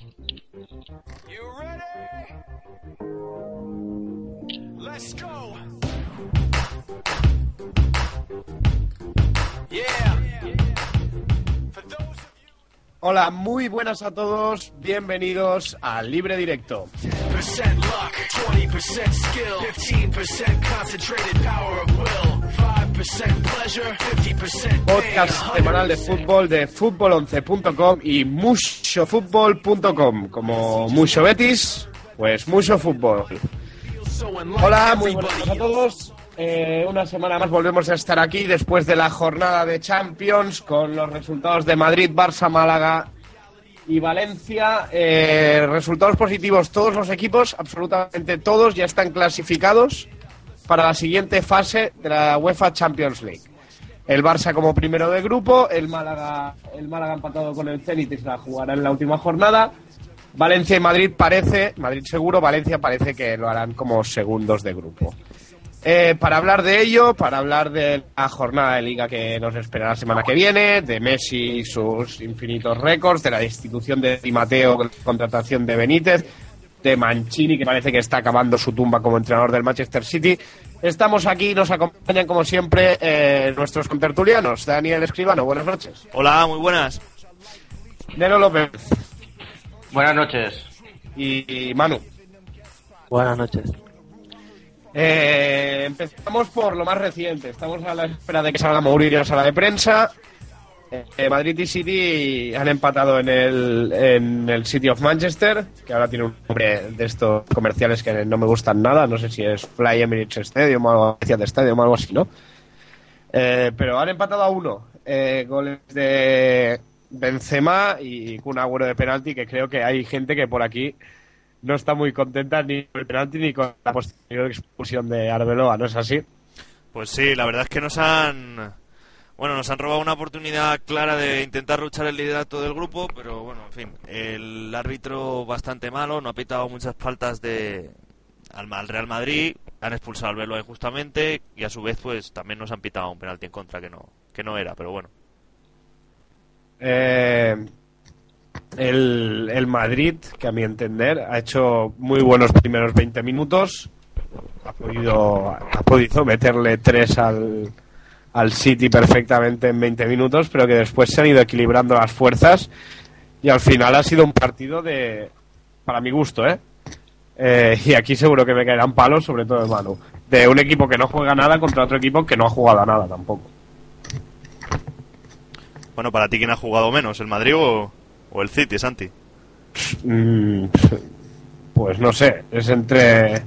You ready? Let's go. Yeah. Hola, muy buenas a todos, bienvenidos al Libre Directo. percent luck, 20% skill, 15% concentrated power of will, Podcast semanal de fútbol de fútbol11.com y muchofutbol.com. Como mucho Betis, pues mucho fútbol. Hola, muy buenas a todos. Eh, una semana más volvemos a estar aquí después de la jornada de Champions con los resultados de Madrid, Barça, Málaga y Valencia. Eh, resultados positivos, todos los equipos, absolutamente todos, ya están clasificados para la siguiente fase de la UEFA Champions League. El Barça como primero de grupo, el Málaga, el Málaga empatado con el Zenit y se la jugará en la última jornada. Valencia y Madrid parece, Madrid seguro, Valencia parece que lo harán como segundos de grupo. Eh, para hablar de ello, para hablar de la jornada de liga que nos espera la semana que viene, de Messi y sus infinitos récords, de la destitución de Di Matteo con la contratación de Benítez, de Mancini, que parece que está acabando su tumba como entrenador del Manchester City. Estamos aquí, nos acompañan como siempre eh, nuestros contertulianos. Daniel Escribano, buenas noches. Hola, muy buenas. Nero López Buenas noches. y Manu. Buenas noches. Eh, empezamos por lo más reciente. Estamos a la espera de que salga Mourinho a la sala de prensa. Eh, Madrid y City han empatado en el, en el City of Manchester, que ahora tiene un nombre de estos comerciales que no me gustan nada. No sé si es Fly Emirates Stadium o algo Stadium algo así, ¿no? Eh, pero han empatado a uno. Eh, goles de Benzema y Kun Agüero de penalti, que creo que hay gente que por aquí no está muy contenta ni con el penalti ni con la posterior expulsión de Arbeloa, ¿no es así? Pues sí, la verdad es que nos han bueno, nos han robado una oportunidad clara de intentar luchar el liderato del grupo, pero bueno, en fin, el árbitro bastante malo, no ha pitado muchas faltas de al, al Real Madrid, han expulsado al Arbeloa injustamente y a su vez pues también nos han pitado un penalti en contra que no que no era, pero bueno. Eh, el, el Madrid, que a mi entender ha hecho muy buenos primeros 20 minutos, ha podido, ha podido meterle tres al, al City perfectamente en 20 minutos, pero que después se han ido equilibrando las fuerzas y al final ha sido un partido de, para mi gusto, ¿eh? Eh, y aquí seguro que me caerán palos, sobre todo de Manu, de un equipo que no juega nada contra otro equipo que no ha jugado a nada tampoco. Bueno, para ti quién ha jugado menos, el Madrid o, o el City, Santi. Mm, pues no sé, es entre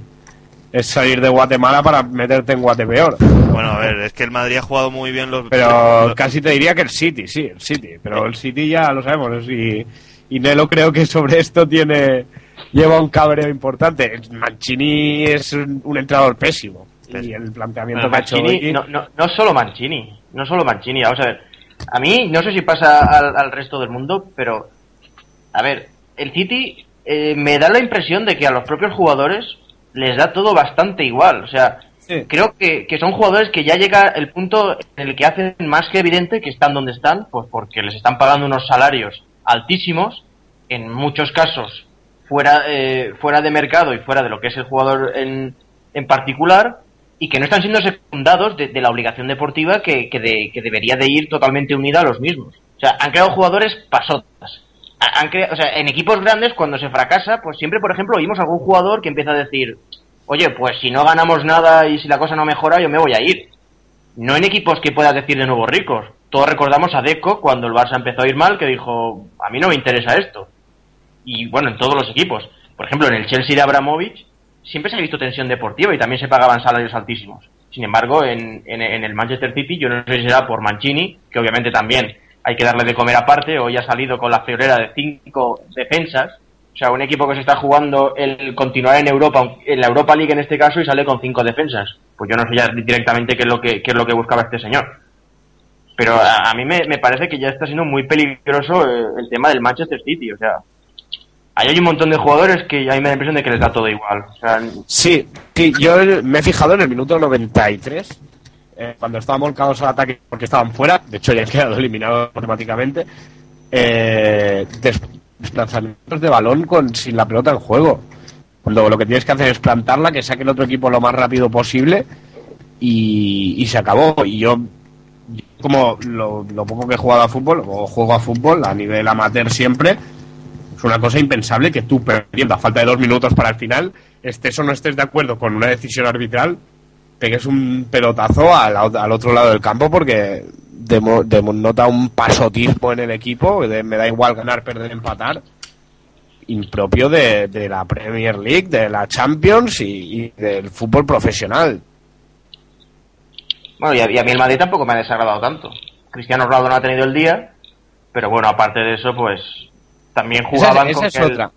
es salir de Guatemala para meterte en Guatepeor. Bueno, a ver, es que el Madrid ha jugado muy bien los Pero los- casi te diría que el City, sí, el City, pero el City ya lo sabemos y, y Nelo creo que sobre esto tiene lleva un cabreo importante. Mancini es un, un entrenador pésimo y el planteamiento Bueno, que ha hecho Mancini, hoy- no, no, no solo Mancini, no solo Mancini, vamos a ver. A mí, no sé si pasa al, al resto del mundo, pero, a ver, el City eh, me da la impresión de que a los propios jugadores les da todo bastante igual. O sea, Sí. creo que, que son jugadores que ya llega el punto en el que hacen más que evidente que están donde están, pues porque les están pagando unos salarios altísimos, en muchos casos fuera, eh, fuera de mercado y fuera de lo que es el jugador en, en particular, y que no están siendo secundados de, de la obligación deportiva que, que, de- que debería de ir totalmente unida a los mismos. O sea, han creado jugadores pasotas. Ha- Han crea- o sea, en equipos grandes, cuando se fracasa, pues siempre, por ejemplo, oímos algún jugador que empieza a decir, oye, pues si no ganamos nada y si la cosa no mejora, yo me voy a ir. No en equipos que puedas decir de nuevo ricos. Todos recordamos a Deco cuando el Barça empezó a ir mal, que dijo, a mí no me interesa esto. Y bueno, en todos los equipos. Por ejemplo, en el Chelsea de Abramovich siempre se ha visto tensión deportiva y también se pagaban salarios altísimos. Sin embargo, en, en- en el Manchester City, yo no sé si será por Mancini, que obviamente también hay que darle de comer aparte, hoy ha salido con la friolera de cinco defensas. O sea, un equipo que se está jugando el continuar en Europa, en la Europa League en este caso, y sale con cinco defensas. Pues yo no sé ya directamente qué es lo que, es lo que buscaba este señor. Pero a, mí me, me parece que ya está siendo muy peligroso eh, el tema del Manchester City. O sea, ahí hay un montón de jugadores que a mí me da la impresión de que les da todo igual. Sí, sí, yo me he fijado en el minuto 93, eh, cuando estaban volcados al ataque porque estaban fuera, de hecho ya han quedado eliminados matemáticamente. eh, des- desplazamientos de balón con sin la pelota en juego. Cuando lo que tienes que hacer es plantarla, que saque el otro equipo lo más rápido posible y, y se acabó. Y yo, yo como lo, lo poco que he jugado a fútbol, o juego a fútbol a nivel amateur siempre, es una cosa impensable que tú perdiendo a falta de dos minutos para el final, estés o no estés de acuerdo con una decisión arbitral, pegues un pelotazo al, al otro lado del campo porque demo- denota un pasotismo en el equipo, de- me da igual ganar, perder, empatar, impropio de, de la Premier League, de la Champions y, y del fútbol profesional. Bueno, y a, y a mí el Madrid tampoco me ha desagradado tanto. Cristiano Ronaldo no ha tenido el día, pero bueno, aparte de eso, pues también jugaban esa con es que el- otra.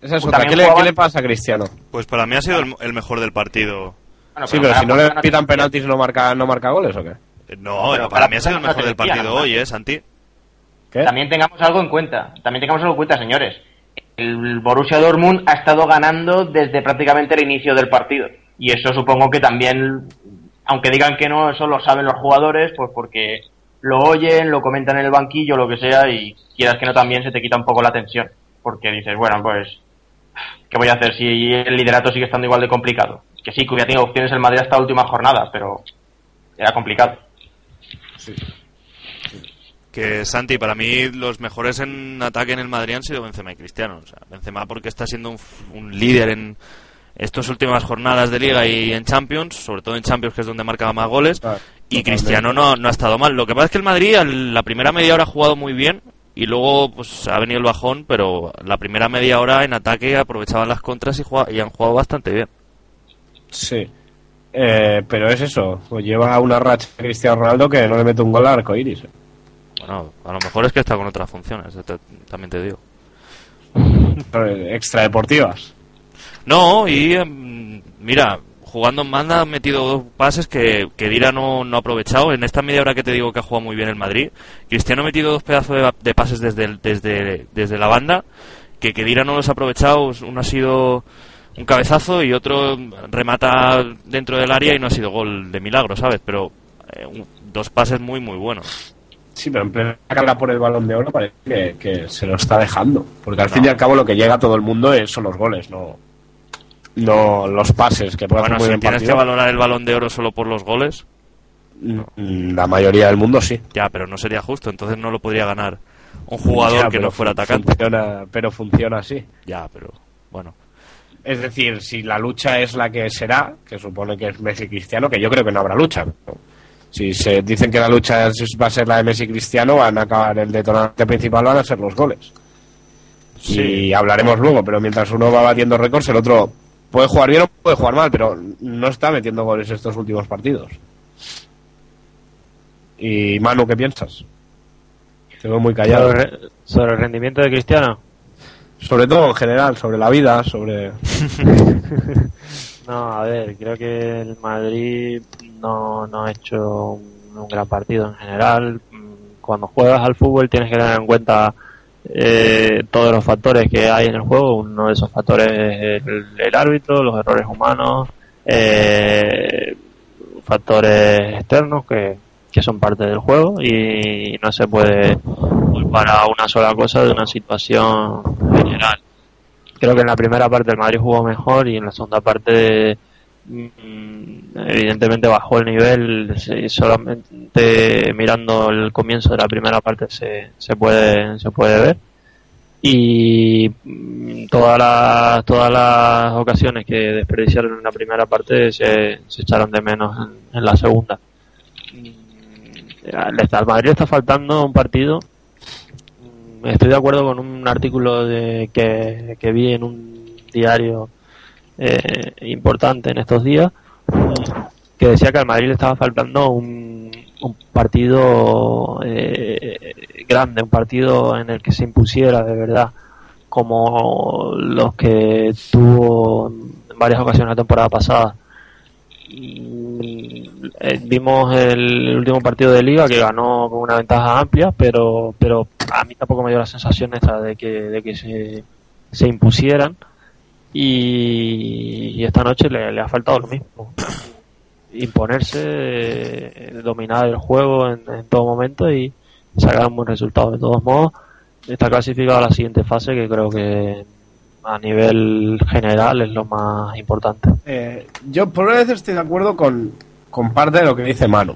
Esa es otra. ¿Qué le, qué jugaban- le pasa a Cristiano? Pues para mí ha sido el, el mejor del partido. Bueno, Sí, pero si no le pitan penaltis no marca, no marca goles o qué? Eh, No, Pero para para- mí ha sido el mejor del partido hoy, ¿eh, Santi? ¿Qué? También tengamos algo en cuenta, también tengamos algo en cuenta, señores. El Borussia Dortmund ha estado ganando desde prácticamente el inicio del partido. Y eso supongo que también, aunque digan que no, eso lo saben los jugadores, pues porque lo oyen, lo comentan en el banquillo, lo que sea, y quieras que no también se te quita un poco la tensión. Porque dices, bueno, pues, ¿qué voy a hacer si el liderato sigue estando igual de complicado? Que sí, que hubiera tenido opciones el Madrid hasta la última jornada, pero era complicado. Que Santi, para mí los mejores en ataque en el Madrid han sido Benzema y Cristiano. O sea, Benzema porque está siendo un, un líder en estas últimas jornadas de Liga y en Champions, sobre todo en Champions que es donde marcaba más goles. Y. Cristiano no, no ha estado mal. Lo que pasa es que el Madrid al- la primera media hora ha jugado muy bien y luego pues ha venido el bajón, pero la primera media hora en ataque aprovechaban las contras y, jugaba- y han jugado bastante bien. Sí. Eh, pero es eso, pues lleva una racha a Cristiano Ronaldo que no le mete un gol al arco iris. Bueno, a lo mejor es que está con otras funciones, eh, te- también te digo. Extradeportivas. No, y em, mira, jugando en manda ha metido dos pases que, que Dira no, no ha aprovechado. En esta media hora que te digo que ha jugado muy bien el Madrid, Cristiano ha metido dos pedazos de, de pases desde, el- desde, desde la banda que Kedira no los ha aprovechado. Uno ha sido un cabezazo y otro remata dentro del área y no ha sido gol de milagro, ¿sabes? Pero eh, dos pases muy, muy buenos. Sí, pero en plena carrera por el balón de oro parece que, que se lo está dejando. Porque al fin y al cabo lo que llega a todo el mundo es, son los goles, no, no los pases que puede Bueno, hacer muy si tienes que valorar el balón de oro solo por los goles, Mm, La mayoría del mundo sí. ya, pero no sería justo. Entonces no lo podría ganar un jugador Ya, que no fuera atacante. Funciona, pero funciona así. Ya, pero bueno. Es decir, si la lucha es la que será, que supone que es Messi Cristiano, que yo creo que no habrá lucha. pero Si se dicen que la lucha va a ser la de Messi Cristiano, van a acabar el detonante principal van a ser los goles. Y hablaremos luego, pero mientras uno va batiendo récords, el otro puede jugar bien o puede jugar mal, pero no está metiendo goles estos últimos partidos. Y Manu, ¿qué piensas? Te veo muy callado. Sobre, re- sobre el rendimiento de Cristiano. Sobre todo en general, sobre la vida, sobre... No, a ver, creo que el Madrid no, no ha hecho un, gran partido en general. Cuando juegas al fútbol tienes que tener en cuenta eh, todos los factores que hay en el juego. Uno de esos factores es el, el árbitro, los errores humanos, eh, factores externos que, que son parte del juego y no se puede culpar a una sola cosa de una situación general. Creo que en la primera parte el Madrid jugó mejor y en la segunda parte mm, evidentemente bajó el nivel solamente mirando el comienzo de la primera parte se, se puede se puede ver. Y mm, todas las todas las ocasiones que desperdiciaron en la primera parte se, se echaron de menos en, la segunda. Mm, al Madrid está faltando un partido Estoy de acuerdo con un artículo de, que, vi en un diario eh, importante en estos días que decía que al Madrid le estaba faltando un, un partido eh, grande, un partido en el que se impusiera de verdad, como los que tuvo en varias ocasiones la temporada pasada. Mm, eh, vimos el último partido de liga que ganó con una ventaja amplia pero pero a mí tampoco me dio la sensación esa de que de que se, impusieran. Y, esta noche le, le ha faltado lo mismo. Imponerse eh, dominar el juego en, en todo momento y sacar un buen resultado. De todos modos está clasificado a la siguiente fase, que creo que a nivel general es lo más importante. Eh, yo por una vez estoy de acuerdo con, con parte de lo que dice Manu.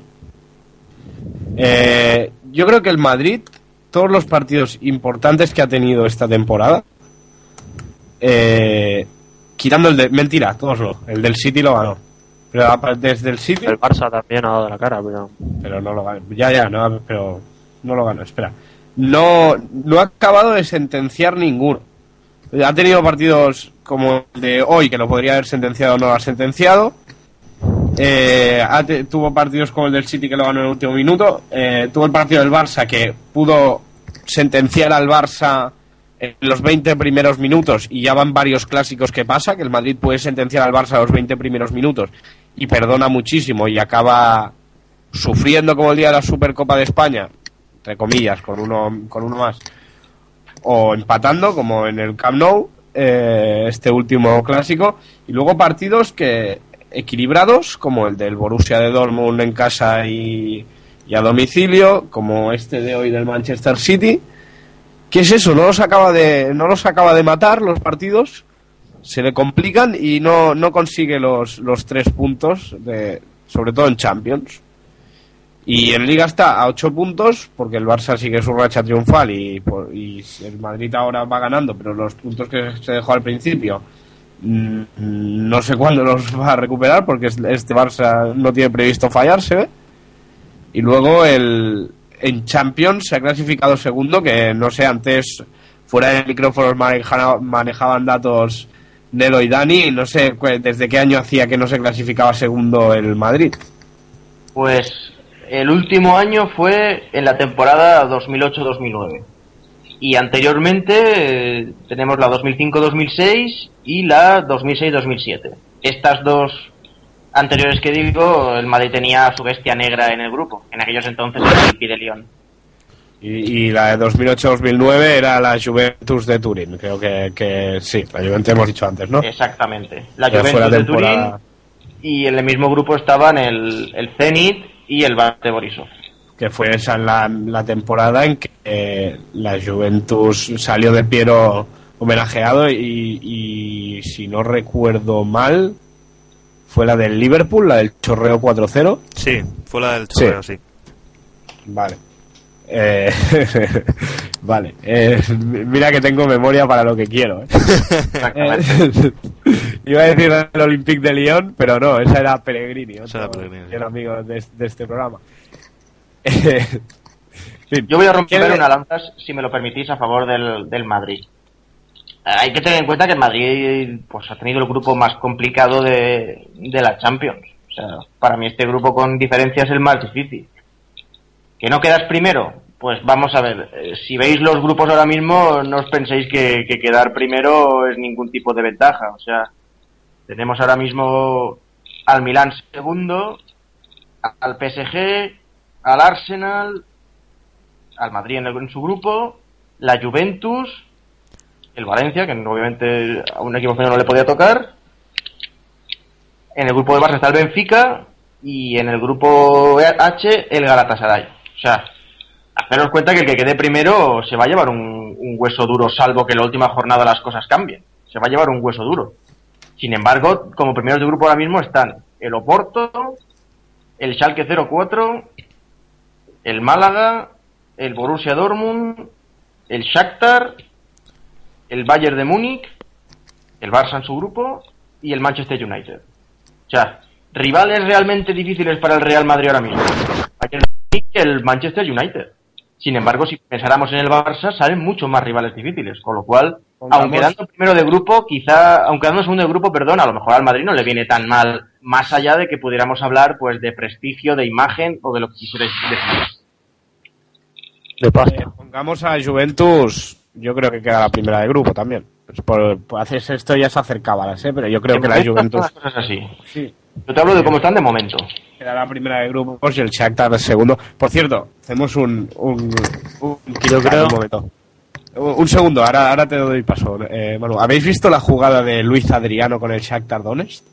Eh, yo creo que el Madrid, todos los partidos importantes que ha tenido esta temporada, eh, quitando el de. Mentira, todos no. El del City lo ganó. Pero desde el City. El Barça también ha dado la cara, pero Pero no lo ganó. Ya, ya, no, pero no lo ganó. Espera. No, no ha acabado de sentenciar ninguno. Ha tenido partidos como el de hoy, que lo podría haber sentenciado o no lo ha sentenciado. Eh, tuvo partidos como el del City, que lo ganó en el último minuto. Eh, tuvo el partido del Barça, que pudo sentenciar al Barça en los 20 primeros minutos. Y ya van varios clásicos que pasa, que el Madrid puede sentenciar al Barça a los 20 primeros minutos y perdona muchísimo y acaba sufriendo como el día de la Supercopa de España, entre comillas, con uno, con uno más, o empatando, como en el Camp Nou, eh, este último clásico, y luego partidos que equilibrados, como el del Borussia de Dortmund en casa y, a domicilio, como este de hoy del Manchester City. ¿Qué es eso? No los acaba de, no los acaba de matar los partidos, se le complican y no, no consigue los, los tres puntos, de, sobre todo en Champions. Y en Liga está a ocho puntos, porque el Barça sigue su racha triunfal y, y el Madrid ahora va ganando, pero los puntos que se dejó al principio mm, no sé cuándo los va a recuperar, porque es- este Barça no tiene previsto fallar, se ve. Y luego el, en Champions se ha clasificado segundo, que no sé, antes fuera de micrófonos maneja- manejaban datos Nelo y Dani, y no sé desde qué año hacía que no se clasificaba segundo el Madrid. Pues el último año fue en la temporada 2008-2009. Y anteriormente eh, tenemos la 2005-2006 y la 2006-2007. Estas dos anteriores que digo, el Madrid tenía a su bestia negra en el grupo. En aquellos entonces era el de León. Y, y la de 2008-2009 era la Juventus de Turín, creo que, que sí, la Juventus hemos dicho antes, ¿no? Exactamente. La Juventus la de Turín y en el mismo grupo estaban el, el Zenit y el Bar de Borisov. que fue esa la, la temporada en que eh, la Juventus salió de Piero homenajeado y, y si no recuerdo mal fue la del Liverpool, la del chorreo 4-0. Sí, fue la del chorreo, sí. Vale. Eh, vale. Eh, mira que tengo memoria para lo que quiero. ¿eh? Iba a decir el Olympique de Lyon, pero no, esa era Pellegrini. Esa era otro- Pellegrini, que era amigo de, de este programa. Yo voy a romper ¿quién le- una lanza, si me lo permitís, a favor del, del Madrid. Hay que tener en cuenta que el Madrid pues, ha tenido el grupo más complicado de, de la Champions. O sea, para mí este grupo con diferencia es el más difícil. ¿Que no quedas primero? Pues vamos a ver, eh, si veis los grupos ahora mismo, no os penséis que, que quedar primero es ningún tipo de ventaja. O sea, tenemos ahora mismo al Milán segundo, al PSG, al Arsenal, al Madrid en, su grupo, la Juventus, el Valencia, que obviamente a un equipo español no le podía tocar. En el grupo de Barça está el Benfica y en el grupo H el Galatasaray. O sea, haceros cuenta que el que quede primero se va a llevar un hueso duro, salvo que en la última jornada las cosas cambien. Se va a llevar un hueso duro. Sin embargo, como primeros de grupo ahora mismo están el Oporto, el Schalke 04, el Málaga, el Borussia Dortmund, el Shakhtar, el Bayern de Múnich, el Barça en su grupo y el Manchester United. O sea, rivales realmente difíciles para el Real Madrid ahora mismo. El Manchester United. Sin embargo, si pensáramos en el Barça, salen mucho más rivales difíciles, con lo cual, Pongamos- aunque quedando primero de grupo, quizá, aunque quedando segundo de grupo, perdón, a lo mejor al Madrid no le viene tan mal, más allá de que pudiéramos hablar pues de prestigio, de imagen o de lo que quisierais decir. de Eh, pasta. pongamos a Juventus, yo creo que queda la primera de grupo también. Pues por, por hacer esto ya se acercaba, ¿eh? pero yo creo De que la Juventus las cosas así. sí, Yo te hablo de cómo están de momento. queda la primera de grupos y el Shakhtar segundo. Por cierto, hacemos un, un, un, Yo creo- un momento. Un un segundo, ahora, ahora te doy paso. Eh, Manu, ¿habéis visto la jugada de Luis Adriano con el Shakhtar Donetsk?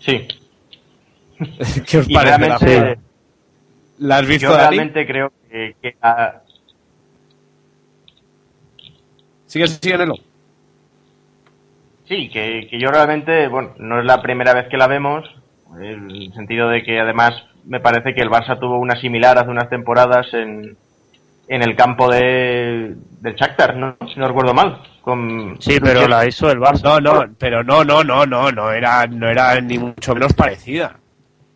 Sí. ¿Qué os parece la realmente, jugada? ¿La has visto, yo Dani? realmente creo que, que, ah, Sigue, sigue, Nelo. Sí, que, que yo realmente, bueno, no es la primera vez que la vemos, en el sentido de que además me parece que el Barça tuvo una similar hace unas temporadas en, en el campo de, del Shakhtar, ¿no? Si no recuerdo mal. Con, Sí, pero la hizo el Barça. No, no, pero no, no, no, no, no era, no era ni mucho menos parecida.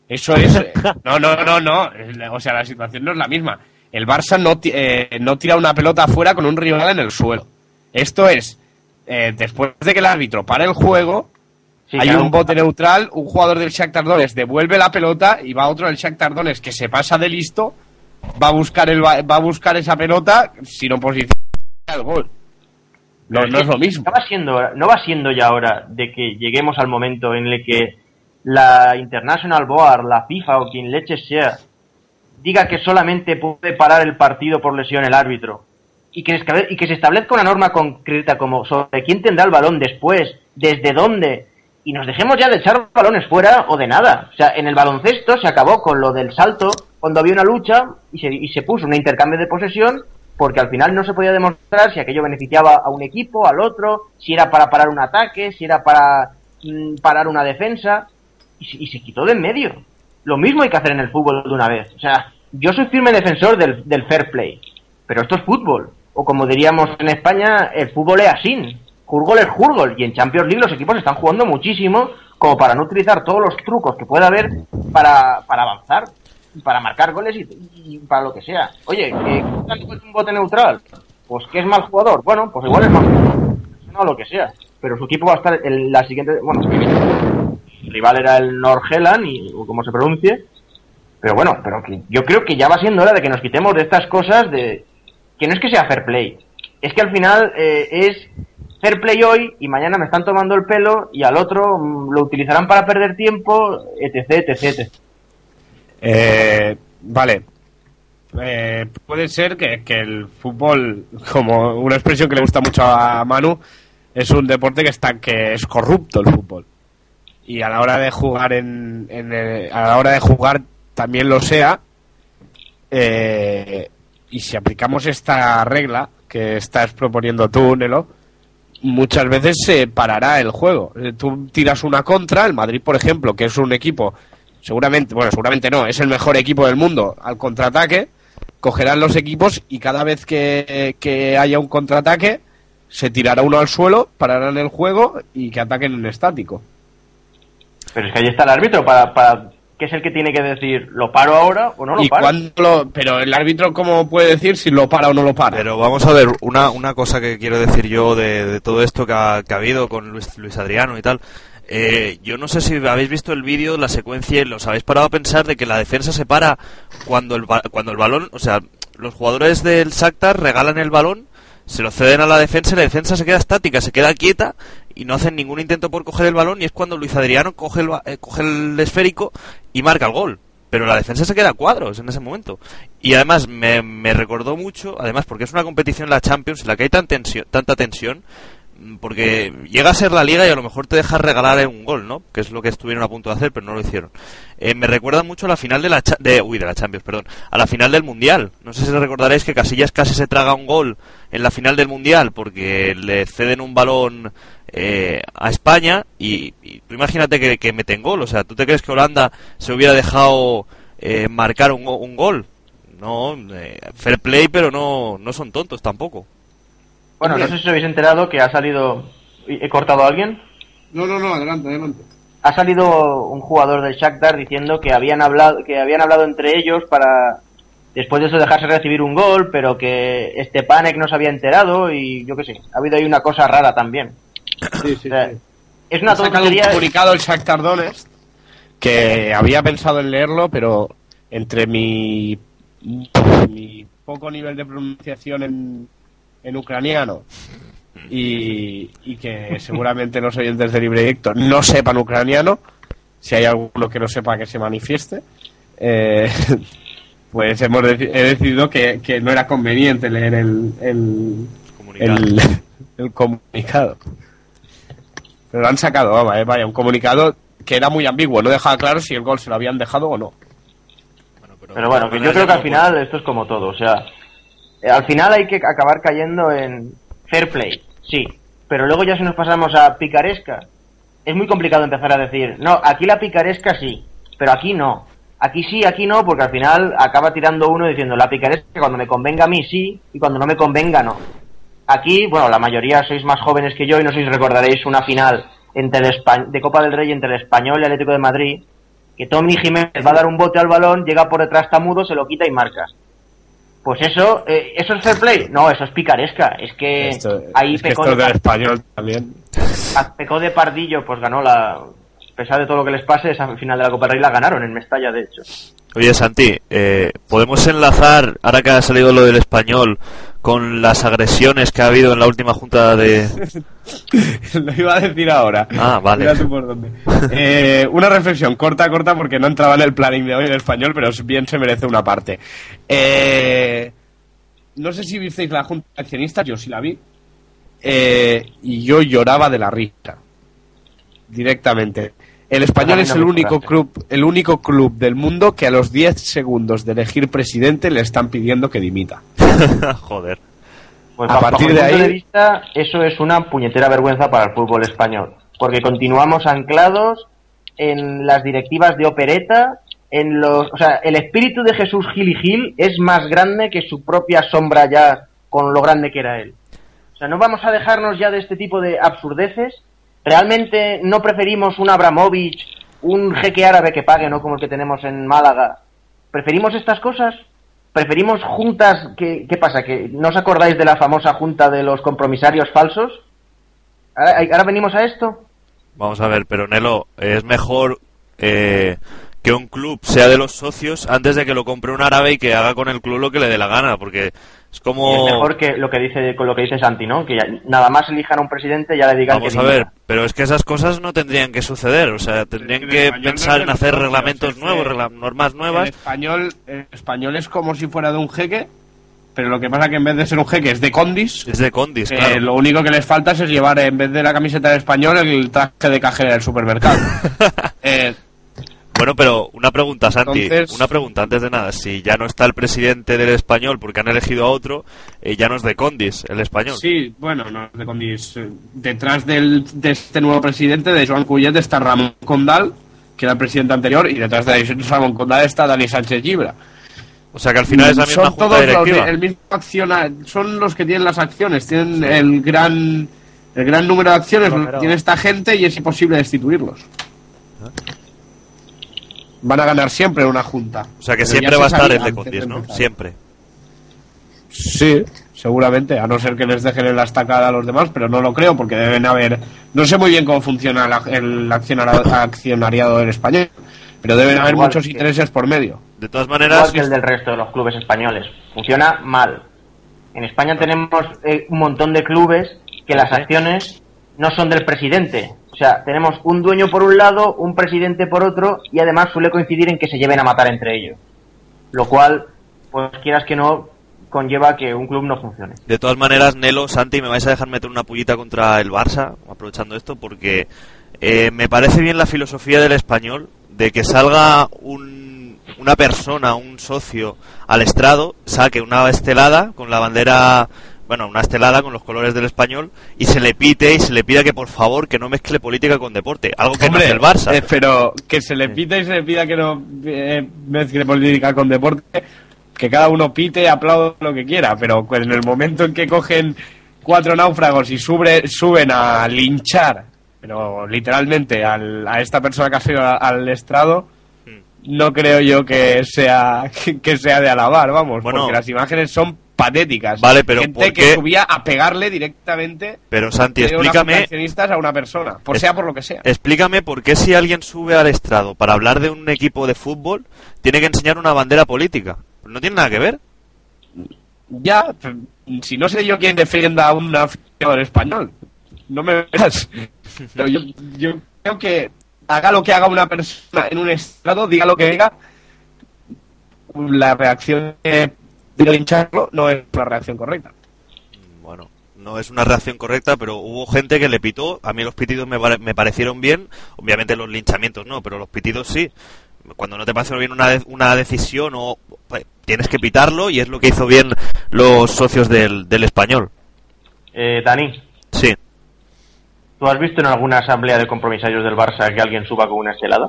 Eso es, no, no, no, no, o sea, la situación no es la misma. El Barça no, eh, no tira una pelota afuera con un rival en el suelo. Esto es, eh, después de que el árbitro para el juego, Sí, hay claro. un bote neutral, un jugador del Shakhtar Donetsk devuelve la pelota y va otro del Shakhtar Donetsk que se pasa de listo, va a buscar el va a buscar esa pelota sin oposición al gol. No, no es lo mismo. No va, siendo, no va siendo ya hora de que lleguemos al momento en el que la International Board, la FIFA o quien leche sea, diga que solamente puede parar el partido por lesión el árbitro y que, y que se establezca una norma concreta como sobre quién tendrá el balón después, desde dónde, y nos dejemos ya de echar balones fuera o de nada. O sea, en el baloncesto se acabó con lo del salto cuando había una lucha y se, y se puso un intercambio de posesión porque al final no se podía demostrar si aquello beneficiaba a un equipo, al otro, si era para parar un ataque, si era para mm, parar una defensa, y se, quitó de en medio. Lo mismo hay que hacer en el fútbol de una vez. O sea, yo soy firme defensor del, fair play, pero esto es fútbol. O como diríamos en España, el fútbol es así. Jurgol es jurgol. Y en Champions League los equipos están jugando muchísimo como para no utilizar todos los trucos que pueda haber para, avanzar, para marcar goles y, para lo que sea. Oye, que es un bote neutral, pues que es mal jugador. Bueno, pues igual es mal jugador. No, lo que sea. Pero su equipo va a estar en la siguiente... Bueno, el rival era el Norgeland, y, o como se pronuncie. Pero bueno, pero que yo creo que ya va siendo hora de que nos quitemos de estas cosas de... Que no es que sea fair play. Es que al final eh, es fair play hoy y mañana me están tomando el pelo y al otro mm, lo utilizarán para perder tiempo, etc, etc, etc. Eh, vale. Eh, puede ser que, que el fútbol, como una expresión que le gusta mucho a Manu, es un deporte que está que es corrupto el fútbol. Y a la hora de jugar en, a la hora de jugar también lo sea. Eh, y si aplicamos esta regla que estás proponiendo tú, Nelo, muchas veces se parará el juego. Eh, Tú tiras una contra, el Madrid, por ejemplo, que es un equipo, seguramente, bueno, seguramente no, es el mejor equipo del mundo al contraataque, cogerán los equipos y cada vez que, que haya un contraataque, se tirará uno al suelo, pararán el juego y que ataquen en estático. Pero es que ahí está el árbitro para, para que es el que tiene que decir, ¿lo paro ahora o no lo y paro? lo- pero el árbitro, ¿cómo puede decir si lo para o no lo para? Pero vamos a ver, una, una cosa que quiero decir yo de, de todo esto que ha, que ha habido con Luis, Luis Adriano y tal. Eh, yo no sé si habéis visto el vídeo, la secuencia, y los habéis parado a pensar de que la defensa se para cuando el, cuando el balón, o sea, los jugadores del Shakhtar regalan el balón, se lo ceden a la defensa y la defensa se queda estática, se queda quieta y no hacen ningún intento por coger el balón y es cuando Luis Adriano coge el, eh, coge el esférico y marca el gol. Pero la defensa se queda a cuadros en ese momento. Y además me, me recordó mucho, además porque es una competición la Champions en la que hay tan tensión, tanta tensión, porque llega a ser la liga y a lo mejor te dejas regalar un gol, ¿no? Que es lo que estuvieron a punto de hacer, pero no lo hicieron. Eh, me recuerda mucho a la final de la cha- de, uy, de la Champions, perdón, a la final del Mundial. No sé si recordaréis que Casillas casi se traga un gol en la final del Mundial porque le ceden un balón eh, a España y, y tú imagínate que, que meten gol. O sea, ¿tú te crees que Holanda se hubiera dejado eh, marcar un, un gol? No, eh, fair play, pero no, no son tontos tampoco. Bueno, no sé si os habéis enterado que ha salido... ¿He cortado a alguien? No, no, no, adelante, adelante. ha salido un jugador del Shakhtar diciendo que habían hablado que habían hablado entre ellos para después de eso dejarse recibir un gol, pero que Stepanek no se había enterado y yo qué sé, ha habido ahí una cosa rara también. Sí, sí, O sea, sí. es una Ha sacado un tontería. comunicado el Shakhtar Donetsk que había pensado en leerlo, pero entre mi, mi poco nivel de pronunciación en, en ucraniano y, y que seguramente los oyentes de Libre Directo no sepan ucraniano, si hay alguno que no sepa que se manifieste, eh, pues hemos deci- he decidido que, que no era conveniente leer el, el, Comunicado. el, el comunicado. Pero lo han sacado, vamos, eh, vaya, un comunicado que era muy ambiguo, no dejaba claro si el gol se lo habían dejado o no. Bueno, Pero bueno, que yo creo que al final esto es como todo, o sea, al final hay que acabar cayendo en fair play. Sí, pero luego ya si nos pasamos a picaresca, es muy complicado empezar a decir, no, aquí la picaresca sí, pero aquí no. Aquí sí, aquí no, porque al final acaba tirando uno diciendo la picaresca cuando me convenga a mí sí y cuando no me convenga no. Aquí, bueno, la mayoría sois más jóvenes que yo y no sé si recordaréis una final entre el de Copa del Rey entre el Español y el Atlético de Madrid, que Tommy Jiménez va a dar un bote al balón, llega por detrás Tamudo, se lo quita y marca. Pues eso, eh, ¿eso es fair play? No, eso es picaresca. Es que Esto- ahí es que pecó, esto de español también. pecó de pardillo, pues ganó la... A pesar de todo lo que les pase, esa final de la Copa del Rey la ganaron en Mestalla, de hecho. Oye, Santi, eh, ¿podemos enlazar, ahora que ha salido lo del español, con las agresiones que ha habido en la última junta de... Lo iba a decir ahora. Ah, vale. Mira tú por dónde. Eh, una reflexión corta, corta, porque no entraba en el planning de hoy en español, pero bien se merece una parte. Eh, no sé si visteis la Junta de Accionistas, yo sí la vi. Y yo lloraba de la risa. Directamente. El español es el único club, el único club del mundo que a los 10 segundos de elegir presidente le están pidiendo que dimita. Joder. Pues A bajo partir de ahí- de vista, eso es una puñetera vergüenza para el fútbol español. Porque continuamos anclados en las directivas de opereta, en los... O sea, el espíritu de Jesús Gil y Gil es más grande que su propia sombra ya con lo grande que era él. O sea, no vamos a dejarnos ya de este tipo de absurdeces. ¿Realmente no preferimos un Abramovich, un jeque árabe que pague, no como el que tenemos en Málaga? ¿Preferimos estas cosas? ¿Preferimos juntas? ¿Qué, qué pasa? ¿Que no os acordáis de la famosa junta de los compromisarios falsos? ¿Ahora, ahora venimos a esto? Vamos a ver, pero Nelo, es mejor eh, que un club sea de los socios antes de que lo compre un árabe y que haga con el club lo que le dé la gana, porque es Y como... es mejor que lo que dice con lo que dice Santi, ¿no? Que ya- nada más elijan a un presidente ya le digan Vamos que a dimita. ver, pero es que esas cosas no tendrían que suceder, o sea, tendrían que no pensar de en hacer reglamentos de- nuevos, regla- normas El nuevas. español, el español es como si fuera de un jeque, pero lo que pasa que en vez de ser un jeque es de condis. Es de Condis, Eh, claro. Lo único que les falta es llevar en vez de la camiseta del español el traje de cajera del supermercado. Eh, Bueno, pero una pregunta, Santi, Entonces- una pregunta antes de nada. Si ya no está el presidente del español porque han elegido a otro, eh, ya no es de Condis el español. sí, bueno, no es de condis. Eh, Detrás del, de este nuevo presidente, de Joan Cullet, está Ramón Condal, que era el presidente anterior, y detrás de Ramón Condal está Dani Sánchez Gibra. O sea que al final es la misma son junta todos los el mismo acciona- son los que tienen las acciones, tienen el gran el gran número de acciones Pero- tiene esta gente y es imposible destituirlos. Van a ganar siempre una junta. O sea que Pero siempre va a estar el de Condis, ¿no? Siempre. Sí, seguramente, a no ser que les dejen en la estacada a los demás, pero no lo creo porque deben haber. No sé muy bien cómo funciona la- el accionariado del español, pero deben haber Igual muchos que- intereses por medio. De todas Igual maneras, que el del resto de los clubes españoles. Funciona mal. En España tenemos eh, un montón de clubes que las acciones no son del presidente. O sea, tenemos un dueño por un lado, un presidente por otro, y además suele coincidir en que se lleven a matar entre ellos. Lo cual, pues quieras que no, conlleva que un club no funcione. de todas maneras, Nelo, Santi, me vais a dejar meter una pullita contra el Barça, aprovechando esto, porque eh, me parece bien la filosofía del español de que salga un- una persona, un socio al estrado, saque una estelada con la bandera, bueno, una estelada con los colores del español y se le pite y se le pida que por favor que no mezcle política con deporte, algo que no hace el Barça. eh, pero que se le pita y se le pida que no eh, mezcle política con deporte, que cada uno pite, aplaude lo que quiera, pero en el momento en que cogen cuatro náufragos y sube- suben a linchar, pero literalmente al- a esta persona que ha sido al estrado, no creo yo que sea que, que sea de alabar, vamos, Bueno. porque las imágenes son patéticas. Vale, pero Gente ¿por que subía a pegarle directamente Pero Santi, junta de explícame, a una persona, por Es- sea por lo que sea. explícame por qué si alguien sube al estrado para hablar de un equipo de fútbol tiene que enseñar una bandera política. No tiene nada que ver. Ya, si no sé yo quién defienda a un aficionado español, no me verás. Pero yo, yo creo que haga lo que haga una persona en un estrado, diga lo que diga, la reacción no es una reacción correcta. Bueno, no es una reacción correcta, pero hubo gente que le pitó. A mí los pitidos me, pare- me parecieron bien. Obviamente los linchamientos no, pero los pitidos sí. Cuando no te parece bien una, de- una decisión o pues, tienes que pitarlo y es lo que hizo bien los socios del, del español. Eh, Dani, Sí. ¿Tú has visto en alguna asamblea de compromisarios del Barça que alguien suba con una estelada?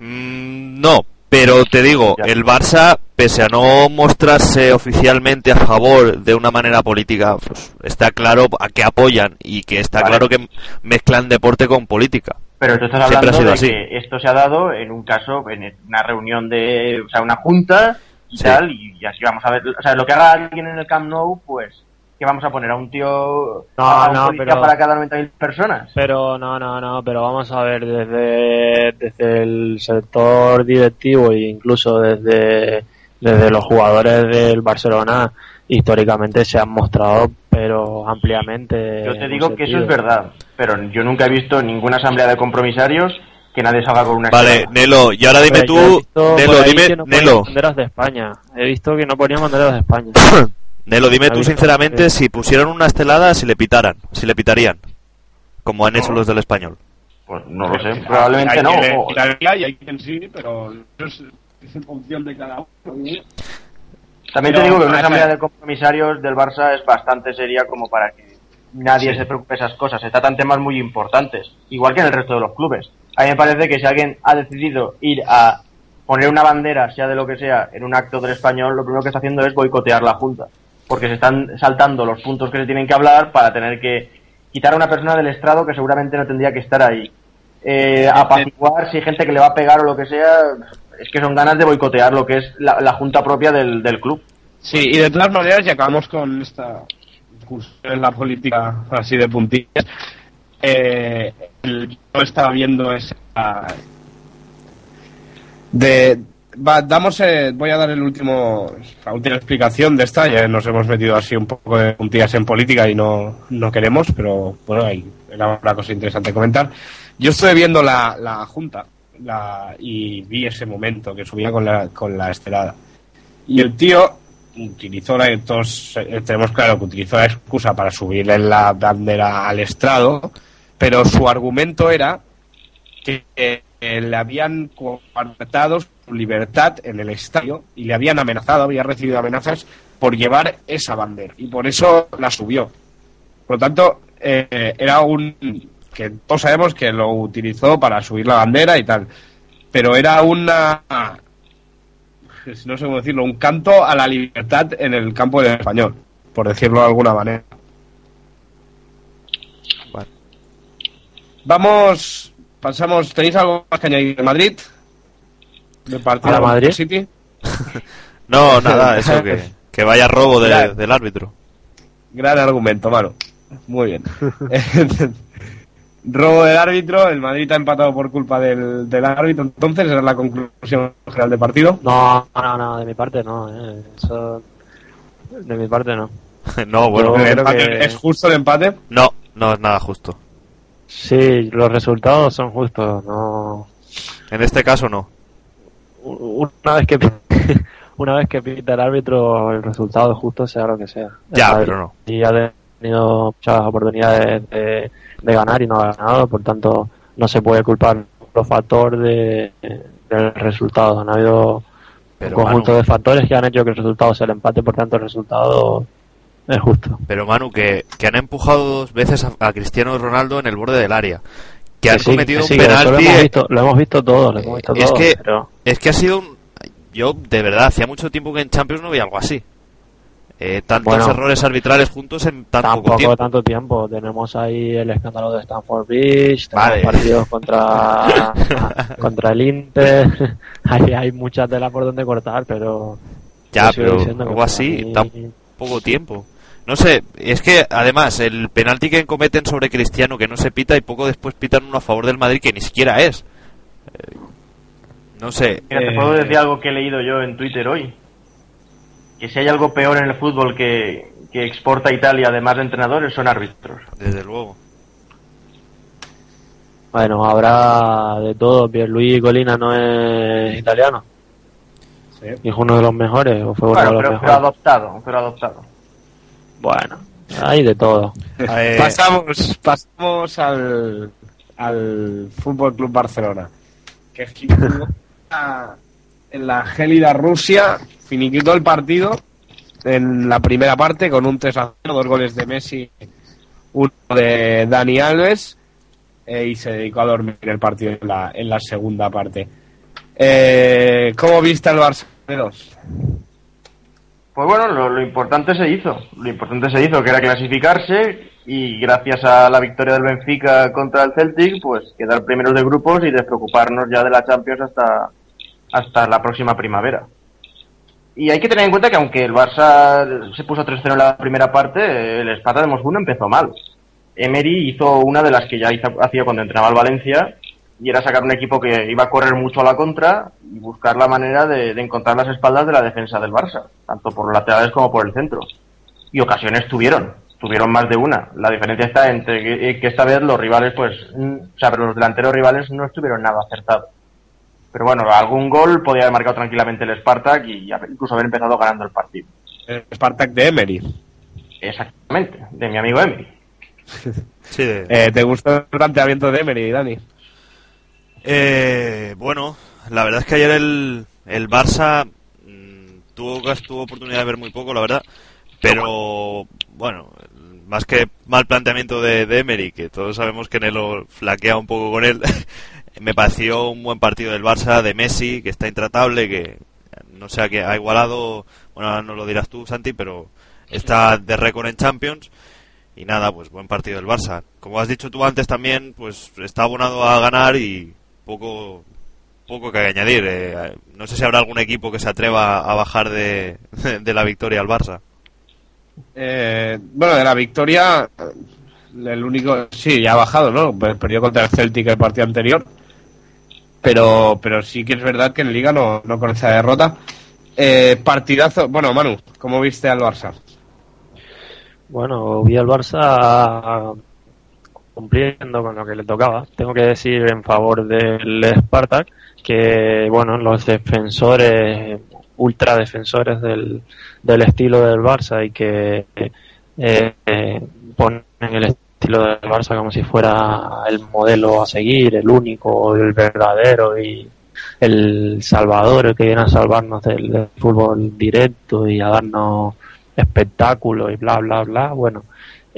Mm, no, pero te digo, el Barça, pese a no mostrarse oficialmente a favor de una manera política, pues, está claro a qué apoyan y que está Vale. claro que mezclan deporte con política. Pero tú estás ha hablando sido de así. que esto se ha dado en un caso, en una reunión de, o sea, una junta y Sí. tal, y así vamos a ver, o sea, lo que haga alguien en el Camp Nou, pues, que vamos a poner a un tío, No, a un no, pero- para cada 90.000 personas. Pero no, no, no, pero vamos a ver, desde, desde el sector directivo e incluso desde, desde los jugadores del Barcelona, históricamente se han mostrado, pero ampliamente. Yo te digo que eso es verdad, pero yo nunca he visto ninguna asamblea de compromisarios que nadie salga con una Vale. Nelo, y ahora dime tú, Nelo, dime, que no ponían Nelo, banderas de España. He visto que no ponían banderas de España. Nelo, dime ¿Has tú sinceramente si pusieron una estelada, si le pitaran, si le pitarían, como han hecho los del español. Pues no lo sé, probablemente Hay no. quien o- y hay quien sí, pero eso es, es en función de cada uno. También Pero, te digo que una a asamblea de compromisarios del Barça es bastante seria como para que nadie Sí. se preocupe de esas cosas. Se tratan temas muy importantes, igual que en el resto de los clubes. A mí me parece que si alguien ha decidido ir a poner una bandera, sea de lo que sea, en un acto del español, lo primero que está haciendo es boicotear la Junta. Porque se están saltando los puntos que se tienen que hablar para tener que quitar a una persona del estrado que seguramente no tendría que estar ahí. Eh, apaciguar si hay gente que le va a pegar o lo que sea, es que son ganas de boicotear lo que es la, la junta propia del, del club. Sí, y de todas maneras, y acabamos con esta discusión en la política así de puntillas, eh, el- yo estaba viendo esa... De, va, damos, eh, voy a dar el último, la última explicación de esta, ya nos hemos metido así un poco de puntillas en política y no, no queremos, pero bueno, hay, era una cosa interesante comentar. Yo estuve viendo la, la junta la, y vi ese momento que subía con la, con la estelada. Y el tío utilizó la, todos eh, tenemos claro que utilizó la excusa para subirle la bandera al estrado, pero su argumento era que eh, le habían coartado su libertad en el estadio y le habían amenazado, había recibido amenazas por llevar esa bandera y por eso la subió. Por lo tanto, eh, era un que todos sabemos que lo utilizó para subir la bandera y tal, pero era una no sé cómo decirlo, un canto a la libertad en el campo del español, por decirlo de alguna manera. Vale. Vamos, pasamos, ¿tenéis algo más que añadir de Madrid? ¿De partido ¿Para con Madrid? City? No, nada, eso que, que vaya robo de- del árbitro. Gran argumento, mano. Muy bien. Robo del árbitro, el Madrid ha empatado por culpa del, del árbitro, entonces esa es la conclusión general del partido. No, no, no, de mi parte no. eh, Eso. De mi parte no. no, bueno, Yo El creo empate- que- ¿Es justo el empate? no, no es nada justo. Sí, los resultados son justos. No. En este caso no. Una vez que una vez que pita el árbitro, el resultado es justo, sea lo que sea. Ya, El pero no. Y ha tenido muchas oportunidades de, de ganar y no ha ganado, por tanto, no se puede culpar los factores de, del resultado. Han habido Pero un conjunto Manu, de factores que han hecho que el resultado sea el empate, por tanto, el resultado es justo. pero Manu que, que han empujado dos veces a, a Cristiano Ronaldo en el borde del área. Que han sí, cometido sí, un penalti. Lo hemos visto, lo hemos visto todos, lo hemos visto Es todos, que- pero- Es que ha sido un... Yo, de verdad, hacía mucho tiempo que en Champions no veía algo así. Eh, tantos Bueno. errores arbitrales juntos en tan poco Tampoco tiempo. tanto tiempo. Tenemos ahí el escándalo de Stanford tenemos Vale. partidos contra, contra el Inter. Hay, hay mucha tela por donde cortar, pero. Ya, pero algo así, tan poco tiempo. No sé, es que además el penalti que cometen sobre Cristiano que no se pita y poco después pitan uno a favor del Madrid que ni siquiera es. Eh, no sé, Mira, te Eh, puedo decir algo que he leído yo en Twitter hoy. Que si hay algo peor en el fútbol que, que exporta Italia, además de entrenadores, son árbitros. desde luego. Bueno, habrá de todo. Pierluigi Colina no es italiano. Sí. Y es uno de los mejores, o fue uno Bueno, de los pero, adoptado, pero adoptado. Bueno, hay de todo. Eh, Pasamos, pasamos al, al Fútbol Club Barcelona. Que es en la gélida Rusia, finiquitó el partido en la primera parte con un 3 a 0, dos goles de Messi, uno de Dani Alves. eh, y se dedicó a dormir el partido en la, en la segunda parte. Eh, ¿Cómo viste el Barça 2? Pues bueno, lo, lo importante se hizo. Lo importante se hizo, que era clasificarse y gracias a la victoria del Benfica contra el Celtic, pues quedar primeros de grupos y despreocuparnos ya de la Champions hasta, hasta la próxima primavera. Y hay que tener en cuenta que aunque el Barça se puso 3-0 en la primera parte, el Sparta de Moscú empezó mal. Emery hizo una de las que ya hizo- hacía cuando entrenaba al Valencia, y era sacar un equipo que iba a correr mucho a la contra y buscar la manera de, de encontrar las espaldas de la defensa del Barça, tanto por los laterales como por el centro. Y ocasiones tuvieron, tuvieron más de una. La diferencia está entre que, eh, que esta vez los rivales, pues, mm, o sea, pero los delanteros rivales no estuvieron nada acertados. Pero bueno, algún gol podía haber marcado tranquilamente el Spartak y incluso haber empezado ganando el partido. El Spartak de Emery. Exactamente, de mi amigo Emery. Sí, Eh, ¿Te gustó el planteamiento de Emery, Dani? Eh, bueno, la verdad es que ayer el, el Barça mm, tuvo, tuvo oportunidad de ver muy poco, la verdad. Pero, bueno, más que mal planteamiento de, de Emery, que todos sabemos que Nelo flaquea un poco con él, me pareció un buen partido del Barça, de Messi, que está intratable, que no sé a qué ha igualado, bueno, ahora no lo dirás tú, Santi, pero está de récord en Champions. Y nada, pues buen partido del Barça. Como has dicho tú antes también, pues está abonado a ganar y poco poco que añadir. Eh, no sé si habrá algún equipo que se atreva a bajar de, de la victoria al Barça. Eh, bueno, de la victoria, el único, sí, ya ha bajado, ¿no? Per- Perdió contra el Celtic el partido anterior, pero, pero sí que es verdad que en Liga no, no con esa derrota. Eh, partidazo, bueno, Manu, ¿cómo viste al Barça? Bueno, vi al Barça cumpliendo con lo que le tocaba. Tengo que decir en favor del Spartak que, bueno, los defensores, ultra defensores del, del estilo del Barça y que eh, ponen el estilo del Barça como si fuera el modelo a seguir, el único, el verdadero y el salvador, el que viene a salvarnos del, del fútbol directo y a darnos espectáculo y bla bla bla bueno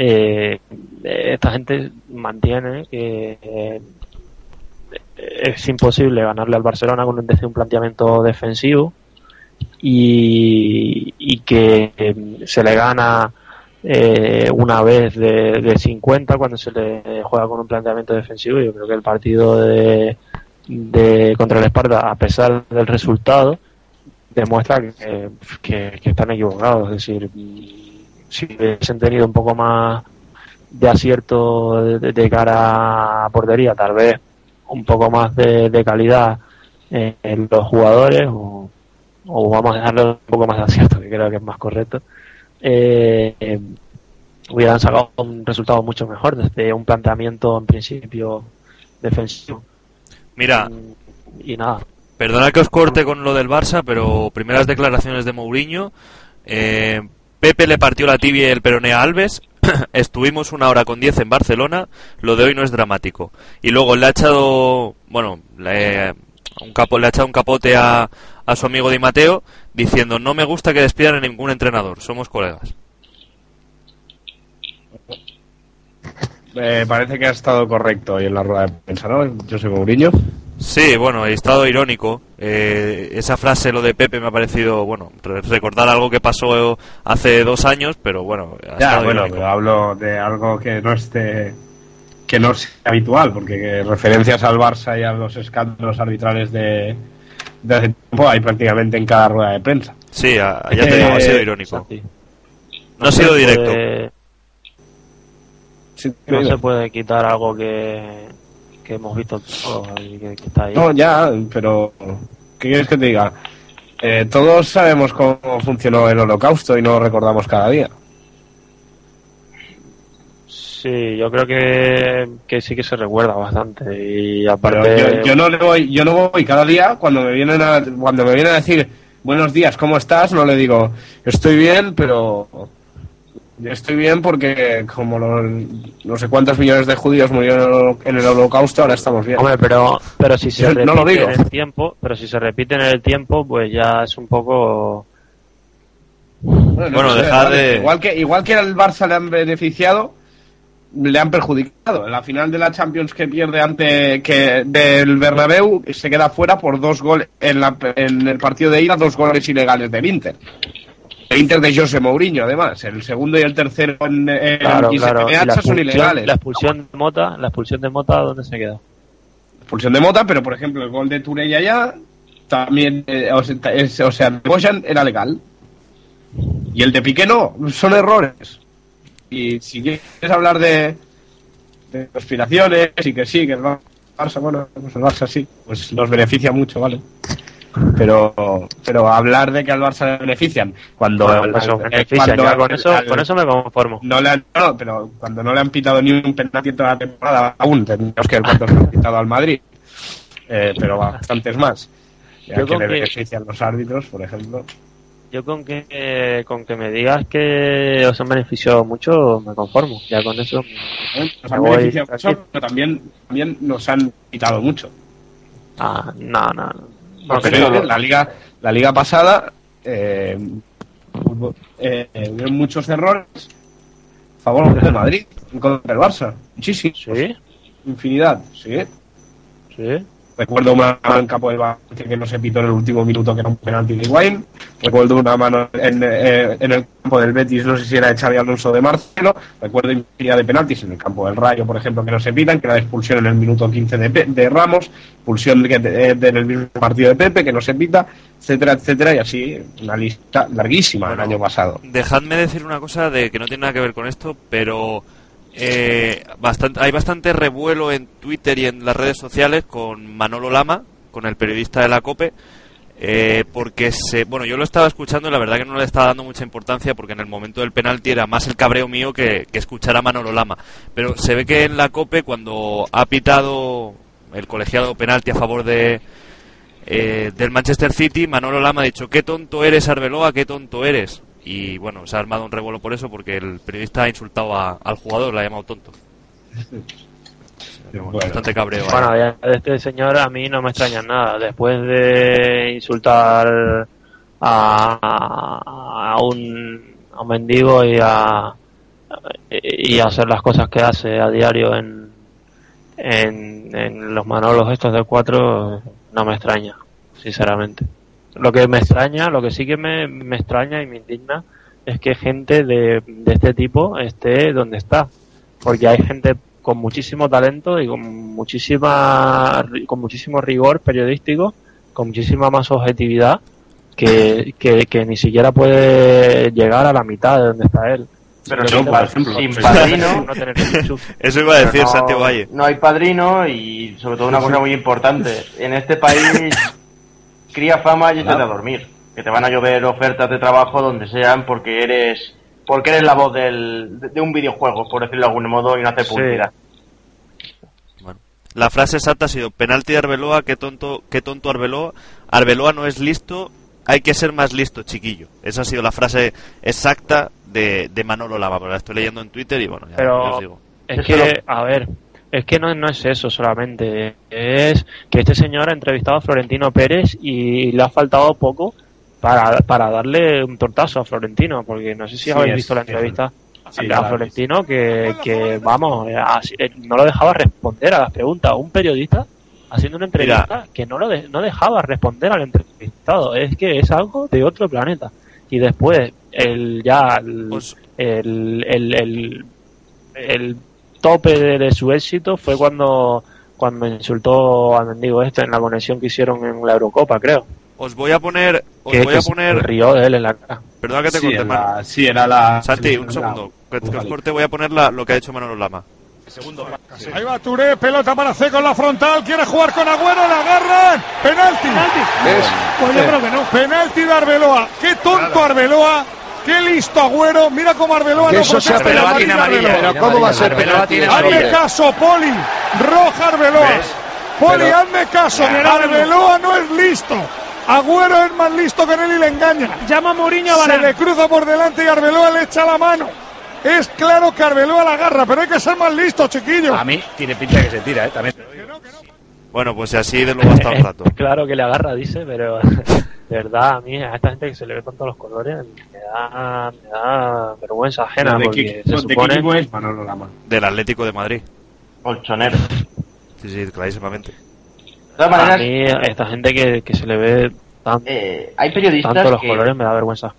eh, esta gente mantiene que eh, es imposible ganarle al Barcelona con un, planteamiento defensivo y, y que eh, se le gana eh, una vez de, de 50 cuando se le juega con un planteamiento defensivo yo creo que el partido de, de contra el Esparta a pesar del resultado demuestra que están equivocados. Es decir, si hubiesen tenido un poco más de acierto de, de cara a portería, tal vez un poco más de, de calidad en, en los jugadores, o, o vamos a dejarle un poco más de acierto, que creo que es más correcto, eh, eh, hubieran sacado un resultado mucho mejor desde un planteamiento en principio defensivo. Mira, Y nada, perdona que os corte con lo del Barça, pero primeras declaraciones de Mourinho. Eh, Pepe le partió la tibia y el peroné a Alves. Estuvimos una hora con 10 en Barcelona. Lo de hoy no es dramático. Y luego le ha echado, bueno, le, un capo, le ha echado un capote a, a su amigo Di Mateo diciendo no me gusta que despidan a ningún entrenador. Somos colegas. Eh, parece que ha estado correcto hoy en la rueda de prensa, ¿no? Yo soy Mourinho. Sí, bueno, he estado irónico. Eh, esa frase, lo de Pepe, me ha parecido, bueno, re- recordar algo que pasó hace dos años, pero bueno. ha Ya, estado bueno, irónico. pero hablo de algo que no esté que no sea habitual, porque que referencias al Barça y a los escándalos arbitrales de, de hace tiempo hay prácticamente en cada rueda de prensa. Sí, a- ya te digo, ha sido Eh, irónico. Santi, No ha sido se directo. puede- no se puede quitar algo que, que hemos visto todos y que, que está ahí. No, ya, pero ¿qué quieres que te diga? Eh, todos sabemos cómo funcionó el holocausto y no lo recordamos cada día. Sí, yo creo que, que sí que se recuerda bastante y aparte yo, yo no le voy, yo no voy cada día cuando me vienen a, cuando me vienen a decir buenos días, ¿cómo estás? No le digo estoy bien, pero estoy bien porque como los, no sé cuántos millones de judíos murieron en el holocausto, ahora estamos bien. Hombre, pero, pero si se Yo repite no lo digo. en el tiempo, pero si se repite en el tiempo, pues ya es un poco Bueno, Bueno, sé, dejar vale, de- Igual que, igual que al Barça le han beneficiado, le han perjudicado. En la final de la Champions que pierde ante que del Bernabéu se queda fuera por dos goles en, la- en el partido de ida, dos goles ilegales del Inter. El Inter de José Mourinho, además. El segundo y el tercero en, en Claro, Giuseppe claro. Y la son expulsión, ilegales. la expulsión de Mota, la expulsión de Mota, ¿dónde se quedó? expulsión de Mota, pero por ejemplo el gol de Turella ya también, eh, o sea, es- o sea, era legal. Y el de Piqué no, son errores. Y si quieres hablar de, de conspiraciones y que sí, que el Barça, bueno, pues el Barça sí, pues nos beneficia mucho, ¿vale? Pero, pero hablar de que al Barça le benefician cuando, Bueno, eh, beneficia, cuando ya con al- eso, al- con eso me conformo. no le han, no, pero cuando no le han pitado ni un penalti en toda la temporada, aún tendríamos que ver cuántos le han pitado al Madrid. Eh, pero bastantes más. Ya Yo que le que- benefician los árbitros, por ejemplo. Yo con que eh, con que me digas que os han beneficiado mucho, me conformo. Ya con eso. ¿eh? Nos han beneficiado mucho, pero también, también nos han pitado mucho. Ah, no, no. no. Pero- la liga, la liga pasada eh, hubo eh, hubieron muchos errores a favor del Madrid contra del Barça. Muchísimos. Sí, Infinidad, sí. sí. Recuerdo una mano en campo del Valencia que no se pitó en el último minuto, que era un penalti de Higuaín. Recuerdo una mano en, eh, en el campo del Betis, no sé si era de Xavi Alonso de Marcelo. Recuerdo infinidad de penaltis en el campo del Rayo, por ejemplo, que no se pitan, que era de expulsión en el minuto 15 de, de Ramos, expulsión de, de- de- en el mismo partido de Pepe, que no se pita, etcétera, etcétera. Y así una lista larguísima Bueno, el año pasado. Dejadme decir una cosa de que no tiene nada que ver con esto, pero eh, bastante, hay bastante revuelo en Twitter y en las redes sociales con Manolo Lama, con el periodista de la COPE, eh, porque se, bueno, yo lo estaba escuchando y la verdad que no le estaba dando mucha importancia porque en el momento del penalti era más el cabreo mío que, que escuchar a Manolo Lama. Pero se ve que en la COPE cuando ha pitado el colegiado penalti a favor de, eh, del Manchester City, Manolo Lama ha dicho, qué tonto eres Arbeloa, qué tonto eres. Y bueno, se ha armado un revuelo por eso, porque el periodista ha insultado a- al jugador, le ha llamado tonto. Bueno. Bastante cabreo. Bueno, ya de este señor a mí no me extraña nada. Después de insultar a, a un, a un mendigo y a y hacer las cosas que hace a diario en, en, en los manolos estos de cuatro, no me extraña, sinceramente. Lo que me extraña, lo que sí que me, me extraña y me indigna es que gente de, de este tipo esté donde está. Porque hay gente con muchísimo talento y con muchísima con muchísimo rigor periodístico, con muchísima más objetividad que, que, que ni siquiera puede llegar a la mitad de donde está él. Pero Yo, sin, por pa- ejemplo, sin sí. padrino. Eso iba a decir no, Santiago Valle. no hay padrino y sobre todo una cosa muy importante. En este país cría fama y échate a dormir. Que te van a llover ofertas de trabajo donde sean porque eres porque eres la voz del, de, de un videojuego, por decirlo de algún modo, y no hacer Sí. publicidad. Bueno, la frase exacta ha sido penalti de Arbeloa, qué tonto, qué tonto Arbeloa. Arbeloa no es listo, hay que ser más listo, chiquillo. Esa ha sido la frase exacta de, de Manolo pero la estoy leyendo en Twitter y bueno, ya, Pero- ya os digo. Es que, a ver, es que no, no es eso solamente. Es que este señor ha entrevistado a Florentino Pérez y le ha faltado poco para, para darle un tortazo a Florentino, porque no sé si Sí, habéis visto la entrevista sí, a Florentino, que, que vamos, eh, así- eh, no lo dejaba responder a las preguntas. Un periodista haciendo una entrevista que no lo de- no dejaba responder al entrevistado. Es que es algo de otro planeta. Y después, el ya el, el, el, el tope de, de su éxito fue cuando cuando insultó al mendigo este en la conexión que hicieron en la Eurocopa, creo. Os voy a poner, os que, voy que a se poner, rió de él en la cara. perdona que te Sí, Manu. la- sí, era la. Santi, un la- segundo, que, que os corte, voy a poner la- lo que ha dicho Manolo Lama. Ahí va Touré, pelota para C con la frontal, quiere jugar con Agüero, la agarran, penalti. Pues yo creo que no. Penalti de Arbeloa, qué tonto Arbeloa, qué listo Agüero, mira cómo Arbeloa no eso sea amarilla. Arbeloa. Pero ¿cómo va a ser? Hazme caso, Poli, roja Arbeloa. Poli, Pero- hazme caso, Arbeloa no es listo. Agüero es más listo que él y le engaña. Llama a Mourinho a Se Varane. le cruza por delante y Arbeloa le echa la mano. Es claro que Arbeloa la agarra, pero hay que ser más listo, chiquillo. A mí tiene pinta que se tira, ¿eh? También. Bueno, pues así de luego hasta un rato. claro que le agarra, dice, pero de verdad, a mí, a esta gente que se le ve tanto los colores, me da, me da vergüenza ajena. ¿De qué, se de qué supone... equipo es Manolo Lama? Del Atlético de Madrid. Colchonero. Sí, sí, clarísimamente. De todas A maneras, mí, a esta gente que, que se le ve tan, eh, hay periodistas tanto los que, colores me da vergüenza.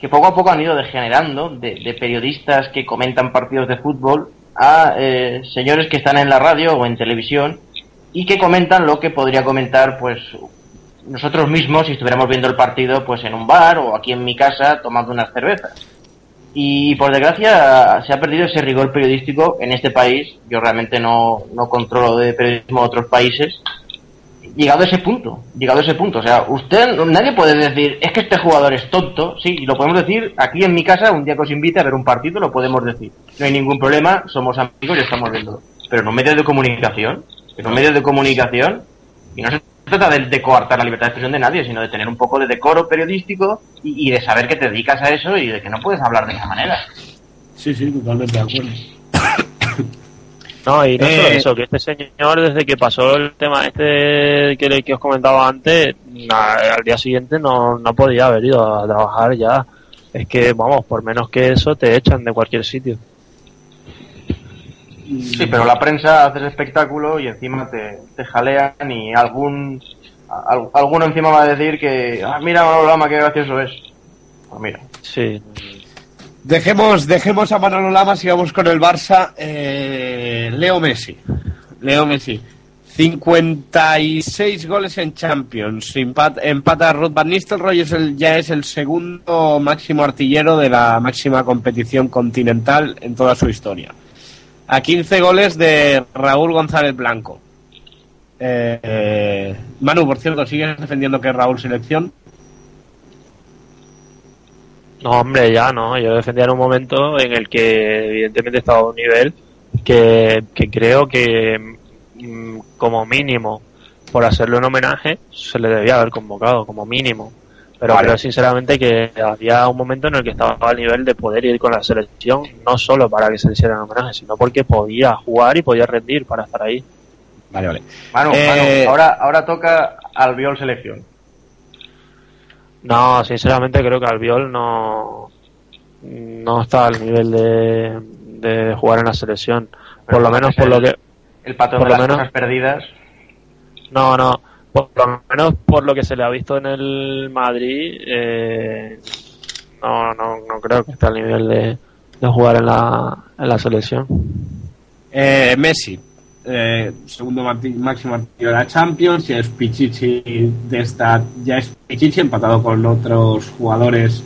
que poco a poco han ido degenerando de, de periodistas que comentan partidos de fútbol a eh, señores que están en la radio o en televisión y que comentan lo que podría comentar pues nosotros mismos si estuviéramos viendo el partido pues en un bar o aquí en mi casa tomando unas cervezas. Y por desgracia se ha perdido ese rigor periodístico en este país. Yo realmente no, no controlo de periodismo de otros países. Llegado a ese punto, llegado a ese punto. O sea, usted, nadie puede decir, es que este jugador es tonto. Sí, y lo podemos decir aquí en mi casa, un día que os invite a ver un partido, lo podemos decir. No hay ningún problema, somos amigos y estamos viendo. Pero en un medio de comunicación, en un medio de comunicación, y no se trata de, de coartar la libertad de expresión de nadie, sino de tener un poco de decoro periodístico y, y de saber que te dedicas a eso y de que no puedes hablar de esa manera. Sí, sí, totalmente de acuerdo. No, y no solo Eh, eso, que este señor, desde que pasó el tema este que, que os comentaba antes, na- al día siguiente no, no podía haber ido a trabajar ya. Es que, vamos, por menos que eso, te echan de cualquier sitio. Sí, pero la prensa hace ese espectáculo y encima te, te jalean y algún al- alguno encima va a decir que, ah, mira, Manolo Lama, qué gracioso es. Pues mira, Sí. Dejemos, dejemos a Manolo Lama y vamos con el Barça. Eh, Leo Messi. Leo Messi. 56 goles en Champions. Empat- empata a Ruth Van Nistelrooy, es el, ya es el segundo máximo artillero de la máxima competición continental en toda su historia. A 15 goles de Raúl González Blanco. Eh, Manu, por cierto, ¿sigues defendiendo que Raúl selección? No, hombre, ya no. Yo defendía en un momento en el que, evidentemente, estaba a un nivel que, que creo que, mm, como mínimo, por hacerle un homenaje, se le debía haber convocado, como mínimo. Pero Vale. creo sinceramente que había un momento en el que estaba al nivel de poder ir con la selección, no solo para que se le hiciera un homenaje, sino porque podía jugar y podía rendir para estar ahí. Vale, vale. Manu, Eh, Manu, ahora, ahora toca Albiol selección. No, sinceramente creo que Albiol no, no está al nivel de, de jugar en la selección. Por lo menos por lo que... El patrón por de lo las menos- cosas perdidas. No, no. Por lo menos por lo que se le ha visto en el Madrid, eh, no, no, no creo que esté al nivel de, de jugar en la, en la selección. Eh, Messi, eh, segundo máximo artillero de la Champions, ya es Pichichi de esta, ya es Pichichi empatado con otros jugadores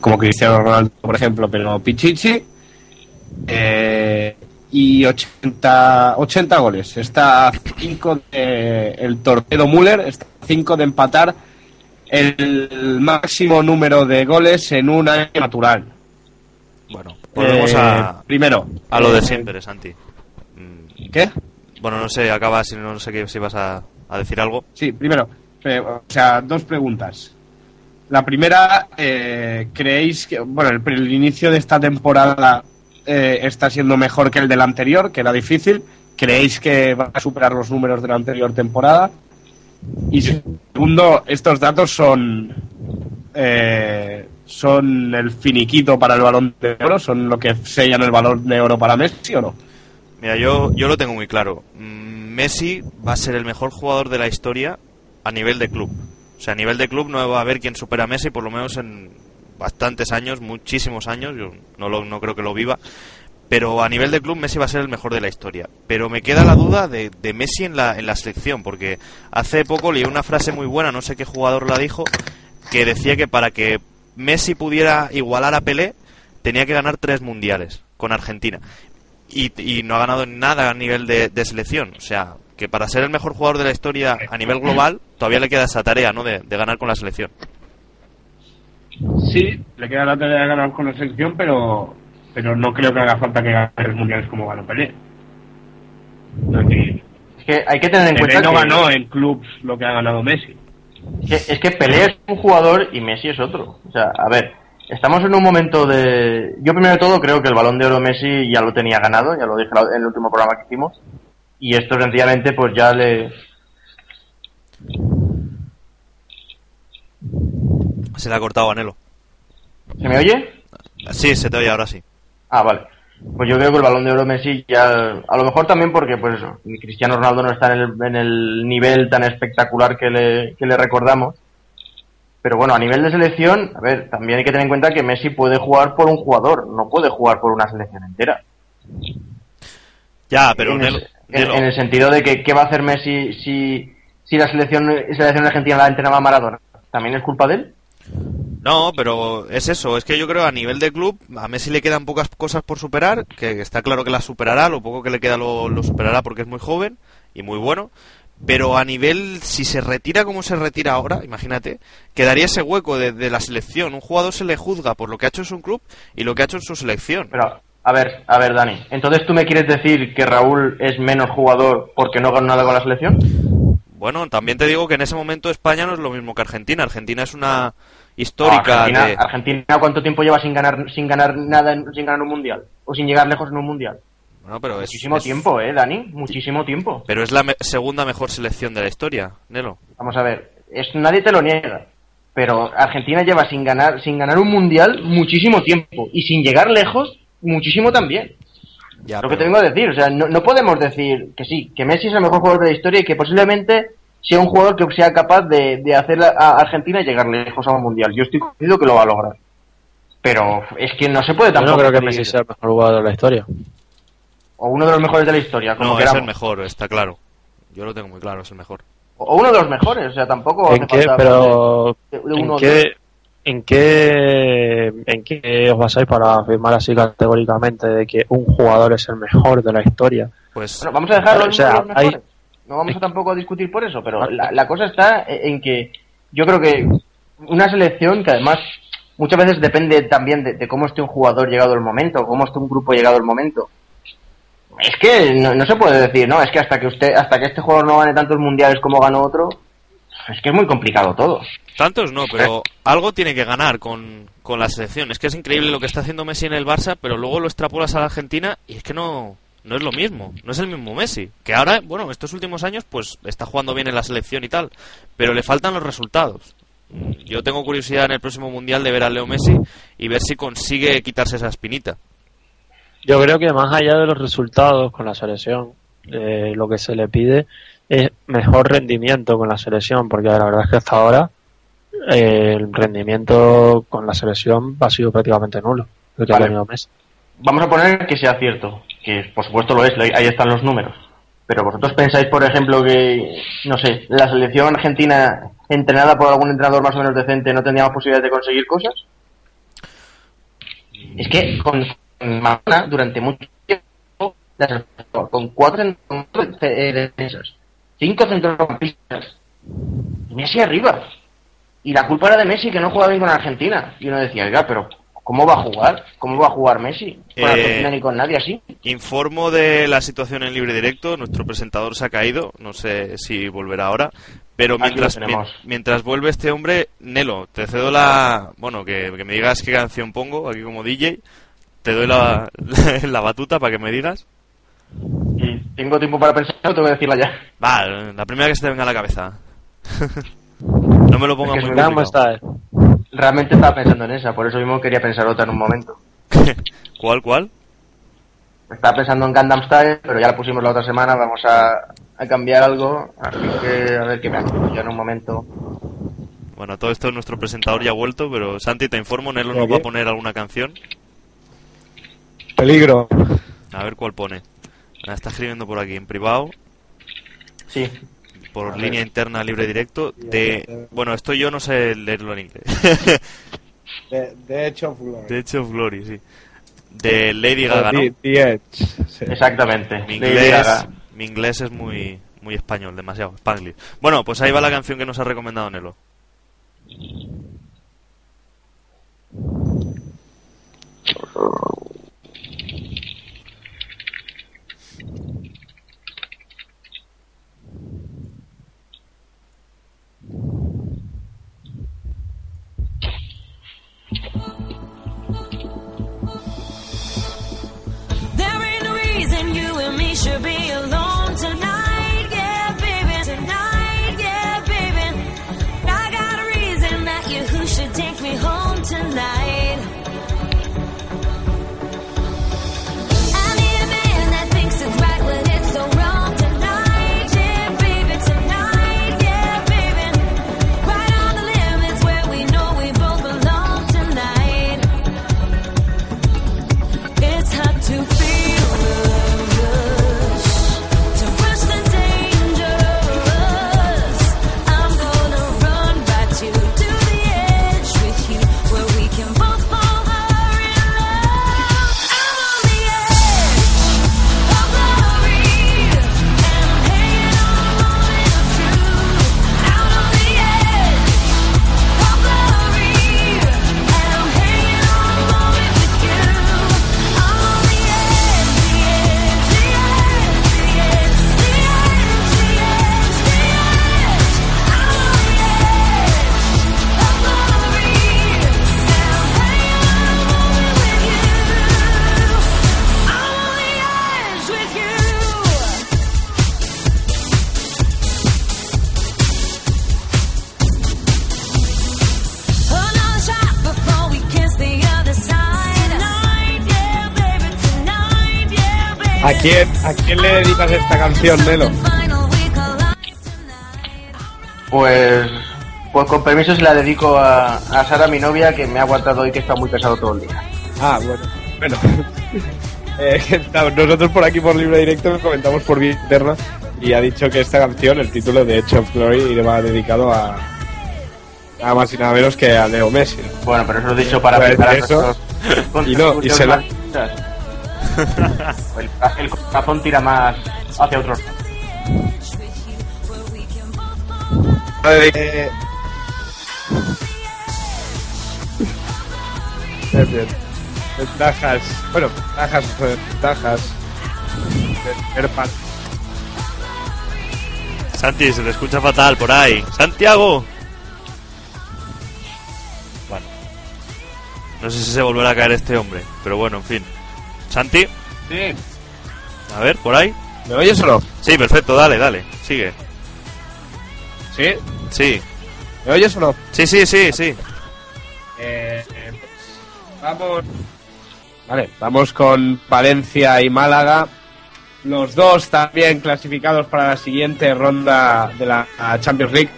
como Cristiano Ronaldo, por ejemplo, pero Pichichi eh, y 80, 80 goles. Está a 5 de el Torpedo Müller, está a 5 de empatar el máximo número de goles en un año natural. Bueno, volvemos Eh, a, primero a lo de siempre, Santi. Mm, ¿Qué? Bueno, no sé, acaba, si no, no sé qué, si vas a, a decir algo. Sí, primero, eh, o sea, dos preguntas. La primera, eh, ¿creéis que, bueno, el, el inicio de esta temporada eh, está siendo mejor que el del anterior, que era difícil? ¿Creéis que va a superar los números de la anterior temporada? Y segundo, estos datos son eh, son el finiquito para el balón de oro, son lo que sellan el balón de oro para Messi o no? Mira, yo, yo lo tengo muy claro. Mm, Messi va a ser el mejor jugador de la historia a nivel de club. O sea, a nivel de club no va a haber quien supera a Messi, por lo menos en bastantes años, muchísimos años. Yo no, lo, no creo que lo viva. Pero a nivel de club Messi va a ser el mejor de la historia. Pero me queda la duda de, de Messi en la, en la selección, porque hace poco leí una frase muy buena, no sé qué jugador la dijo, que decía que para que Messi pudiera igualar a Pelé, tenía que ganar tres mundiales con Argentina. Y, no ha ganado nada a nivel de, selección. O sea, que para ser el mejor jugador de la historia a nivel global, todavía le queda esa tarea, ¿no? De ganar con la selección. Sí, le queda la tarea de ganar con la selección, pero pero no creo que haga falta que gane los mundiales como ganó Pelé. Es Es que hay que tener en Pelé cuenta no que, ganó en clubs lo que ha ganado Messi. que- es que Pelé es un jugador y Messi es otro. O sea, a ver, estamos en un momento de... Yo primero de todo creo que el balón de oro Messi ya lo tenía ganado, ya lo dije en el último programa que hicimos. Y esto sencillamente pues ya le, Se le ha cortado a Nelo. ¿Se me oye? Sí, se te oye ahora sí. Ah, vale. Pues yo creo que el balón de oro Messi ya, a lo mejor también porque, pues eso, Cristiano Ronaldo no está en el, en el nivel tan espectacular que le, que le recordamos. Pero bueno, a nivel de selección, a ver, también hay que tener en cuenta que Messi puede jugar por un jugador, no puede jugar por una selección entera. Ya, pero en, Nelo, el, en el sentido de que qué va a hacer Messi si, si la selección, selección argentina la entrenaba Maradona. ¿También es culpa de él? No, pero es eso, es que yo creo a nivel de club a Messi le quedan pocas cosas por superar, que está claro que las superará, lo poco que le queda lo, lo superará porque es muy joven y muy bueno, pero a nivel, si se retira como se retira ahora, imagínate, quedaría ese hueco de, la selección, un jugador se le juzga por lo que ha hecho en su club y lo que ha hecho en su selección. Pero, a ver, a ver, Dani. Entonces, ¿tú me quieres decir que Raúl es menos jugador porque no ganó nada con la selección? Bueno, también te digo que en ese momento España no es lo mismo que Argentina, Argentina es una histórica Argentina, de... Argentina, ¿cuánto tiempo lleva sin ganar, sin ganar nada, en- sin ganar un mundial? O sin llegar lejos en un mundial. Bueno, pero es, Muchísimo es- tiempo, ¿eh, Dani? Muchísimo tiempo. Pero es la me- segunda mejor selección de la historia, Nelo. Vamos a ver, es, nadie te lo niega. Pero Argentina lleva sin ganar, sin ganar un mundial muchísimo tiempo. Y sin llegar lejos, muchísimo también. Ya, lo que te vengo a decir, o sea, no, no podemos decir que sí, que Messi es el mejor jugador de la historia y que posiblemente sea un jugador que sea capaz de, de hacer a Argentina llegar lejos a un mundial. Yo estoy convencido que lo va a lograr. Pero es que no se puede Yo tampoco. no creo que Messi sea el mejor jugador de la historia. O uno de los mejores de la historia, como No, es queramos. el mejor, está claro. Yo lo tengo muy claro, es el mejor. O uno de los mejores, o sea, tampoco. ¿En hace qué, falta pero, de- de ¿en uno qué, en qué, en qué os basáis para afirmar así categóricamente de que un jugador es el mejor de la historia? Pues Bueno, vamos a dejarlo O sea, en uno de los hay- mejores. No vamos a tampoco a discutir por eso, pero la, la cosa está en que yo creo que una selección que además muchas veces depende también de, de cómo esté un jugador llegado el momento, cómo esté un grupo llegado el momento. Es que no, no se puede decir, no, es que hasta que usted, hasta que este jugador no gane tantos mundiales como ganó otro, es que es muy complicado todo. Tantos no, pero algo tiene que ganar con, con la selección. Es que es increíble lo que está haciendo Messi en el Barça, pero luego lo extrapolas a la Argentina y es que no, no es lo mismo. No es el mismo Messi. Que ahora, bueno, estos últimos años, pues está jugando bien en la selección y tal, pero le faltan los resultados. Yo tengo curiosidad en el próximo mundial de ver a Leo Messi y ver si consigue quitarse esa espinita. Yo creo que más allá de los resultados con la selección, eh, lo que se le pide es mejor rendimiento con la selección, porque la verdad es que hasta ahora el rendimiento con la selección ha sido prácticamente nulo. El que Vale. ha tenido Messi. Vamos a poner que sea cierto, que por supuesto lo es, ahí están los números. Pero vosotros pensáis, por ejemplo, que, no sé, la selección argentina entrenada por algún entrenador más o menos decente no tendría más posibilidades de conseguir cosas? Es que con Maradona durante mucho tiempo, con cuatro cent- con cuatro, eh, defensas, cinco centrocampistas, y Messi arriba. Y la culpa era de Messi que no jugaba bien con Argentina. Y uno decía, oiga, pero ¿cómo va a jugar? ¿Cómo va a jugar Messi? Con Eh, Argentina ni con nadie así. Informo de la situación en libre directo. Nuestro presentador se ha caído. No sé si volverá ahora. Pero mientras, mientras vuelve este hombre, Nelo, te cedo la. Bueno, que, que me digas qué canción pongo aquí como DJ. Te doy la, la, batuta para que me digas. Y tengo tiempo para pensar, tengo que decirla ya. Va, la primera que se te venga a la cabeza. me lo pongas Es que muy complicado. Style. Realmente estaba pensando en esa, por eso mismo quería pensar otra en un momento. ¿Cuál, cuál? Estaba pensando en Gundam Style, pero ya la pusimos la otra semana, vamos a, a cambiar algo, así que a ver qué me hago yo en un momento. Bueno, todo esto nuestro presentador ya ha vuelto, pero Santi, te informo, Nelo nos va a poner alguna canción. Peligro. A ver cuál pone. La está escribiendo por aquí en privado. Sí, por A ver. línea interna libre directo de bueno esto yo no sé leerlo en inglés De, de hecho, Glory. de hecho Glory sí de Lady Gaga ¿no? The- The Edge, sí. exactamente. mi Lady inglés Gaga. mi inglés es muy muy español demasiado spanglish bueno pues ahí va la canción que nos ha recomendado Nelo to be alone. ¿A quién, ¿A quién le dedicas esta canción, Melo? Pues, pues con permiso se la dedico a, a Sara, mi novia, que me ha aguantado hoy que está muy pesado todo el día. Ah, bueno. Bueno. Eh, nosotros por aquí por libre directo comentamos por vía interna y ha dicho que esta canción, el título de Edge of Glory, le va dedicado a nada más y nada menos que a Leo Messi. Bueno, pero eso lo he dicho para Pues preparar eso, nuestros y no, y se la- el, el corazón tira más hacia otros. Eh, Bien, bien. Ventajas, bueno, ventajas, ventajas. de Erpan. Santi, se te escucha fatal por ahí. ¡Santiago! Bueno. No sé si se volverá a caer este hombre, pero bueno, en fin. Santi, Sí. a ver, por ahí. ¿Me oyes o no? Sí, perfecto, dale, dale, sigue. Sí. Sí, ¿Me oyes o no? sí, sí, sí, sí. Eh, eh, vamos. Vale, vamos con Valencia y Málaga. Los dos también clasificados para la siguiente ronda de la Champions League.